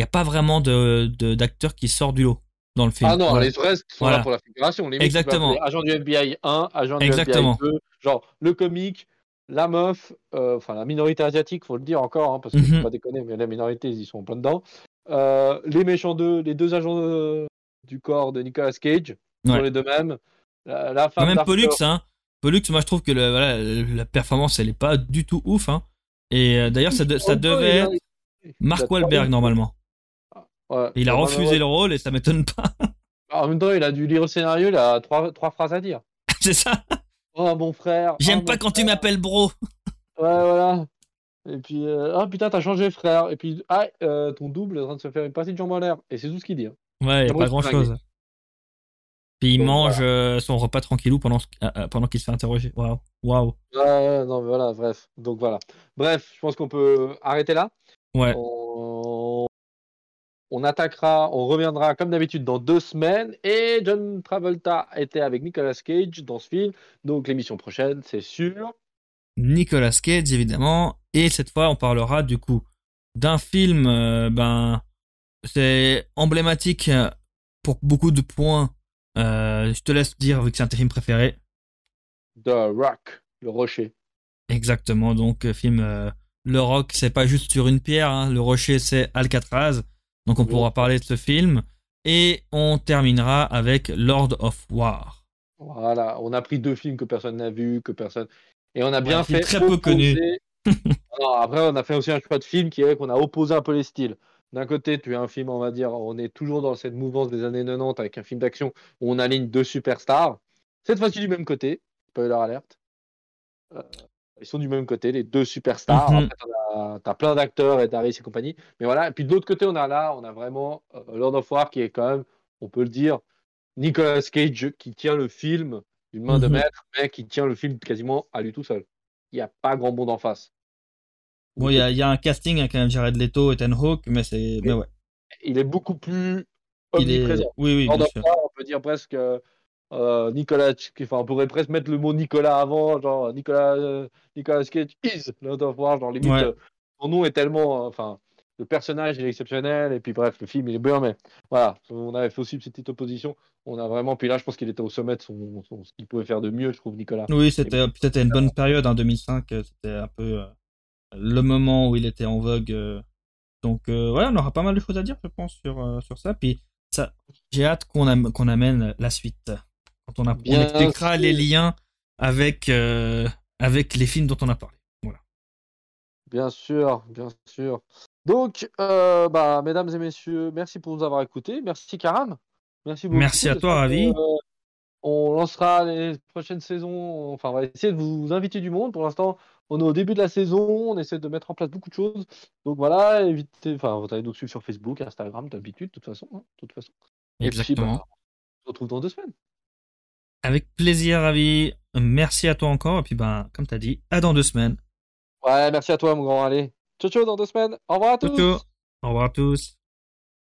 n'y a pas vraiment de de- d'acteurs qui sortent du lot dans le film. Ah non, les restes sont Voilà. là pour la figuration. Les mecs, Exactement. appeler Agent du FBI 1, agent du Exactement. FBI 2, genre le comique, la meuf, euh, enfin la minorité asiatique, faut le dire encore, hein, parce que Mhm. faut pas déconner, mais la minorité, ils y sont en plein dedans. Euh, les méchants deux, les deux agents euh, du corps de Nicolas Cage, Ouais. sont les deux mêmes. La, la femme même Pollux, hein. Pollux, moi je trouve que le, voilà, la performance elle est pas du tout ouf. Hein. Et euh, d'ailleurs ça, de- ça Oh, devait être Mark Wahlberg normalement. Ouais. Il a Ouais, refusé ouais, le rôle et ça m'étonne pas. En même temps, il a dû lire le scénario, il a trois, trois phrases à dire. C'est ça. Oh mon frère. J'aime oh, pas mon quand tu m'appelles bro. Ouais, voilà. Et puis, euh, ah putain, t'as changé, frère. Et puis, ah, euh, ton double est en train de se faire une partie de jambe en l'air. Et c'est tout ce qu'il dit. hein. Ouais, y a pas grand chose. Puis il Donc, mange euh, son repas tranquillou pendant, euh, pendant qu'il se fait interroger. Waouh. Waouh. Ouais, ouais, non, mais voilà, bref. Donc voilà. Bref, je pense qu'on peut arrêter là. Ouais. On... on attaquera, on reviendra comme d'habitude dans deux semaines. Et John Travolta était avec Nicolas Cage dans ce film. Donc l'émission prochaine, c'est sûr. Nicolas Cage évidemment. Et cette fois on parlera du coup d'un film, euh, ben c'est emblématique euh, pour beaucoup de points. Euh, je te laisse dire vu que c'est un de tes films préférés. The Rock, le rocher. Exactement. Donc film euh, Le Rock, c'est pas juste sur une pierre. hein. Le Rocher, c'est Alcatraz. Donc on Oui. pourra parler de ce film et on terminera avec Lord of War. Voilà, on a pris deux films que personne n'a vus, que personne. Et on a bien film fait. très peu connu. Non, après, on a fait aussi un choix de film qui est qu'on a opposé un peu les styles. D'un côté, tu as un film, on va dire, on est toujours dans cette mouvance des années 90 avec un film d'action où on aligne deux superstars. Cette fois-ci du même côté, spoiler alerte. Euh, ils sont du même côté, les deux superstars. Après, t'en as- t'as plein d'acteurs et Darius et compagnie. Mais voilà, et puis de l'autre côté, on a là, on a vraiment euh, Lord of War qui est quand même, on peut le dire, Nicolas Cage qui tient le film d'une main de Mhm. maître, mais qui tient le film quasiment à lui tout seul. Il n'y a pas grand monde en face. Bon, il y a, il y a un casting avec quand même Jared Leto et Ethan Hawke, mais c'est, mais ouais, Il est beaucoup plus il est, omniprésent. oui, oui, Lord bien of sûr. War, on peut dire presque euh, Nicolas, enfin, on pourrait presque mettre le mot Nicolas avant, genre Nicolas, euh, Nicolas Cage is Lord of War, genre limite, Ouais. euh, son nom est tellement, euh, enfin, le personnage il est exceptionnel, et puis bref, le film il est bien, mais voilà, on avait fait aussi une petite opposition, on a vraiment, puis là je pense qu'il était au sommet de son, son- ce qu'il pouvait faire de mieux, je trouve, Nicolas. Oui, c'était, c'était une bonne période, en 2005, euh, c'était un peu euh, le moment où il était en vogue. euh. donc, euh, ouais, on aura pas mal de choses à dire, je pense, sur, euh, sur ça. Puis, ça, j'ai hâte qu'on, am- qu'on amène la suite. Quand on, a, on expliquera les liens avec, euh, avec les films dont on a parlé. Voilà. Bien sûr, bien sûr. Donc, euh, bah, mesdames et messieurs, merci pour nous avoir écoutés. Merci Karam. Merci beaucoup. Merci à toi, Ravi. euh, on lancera les prochaines saisons. Enfin, on va essayer de vous inviter du monde. Pour l'instant, on est au début de la saison. On essaie de mettre en place beaucoup de choses. Donc voilà, évitez. Enfin, vous allez nous suivre sur Facebook, Instagram, d'habitude, de toute façon. hein, de toute façon. Et puis, Exactement. bah, on se retrouve dans deux semaines. Avec plaisir, Ravi. Merci à toi encore. Et puis, ben, comme tu as dit, à dans deux semaines. Ouais, merci à toi, mon grand. Allez, ciao, ciao, dans deux semaines. Au revoir à tous. Ciao, ciao. Au revoir à tous.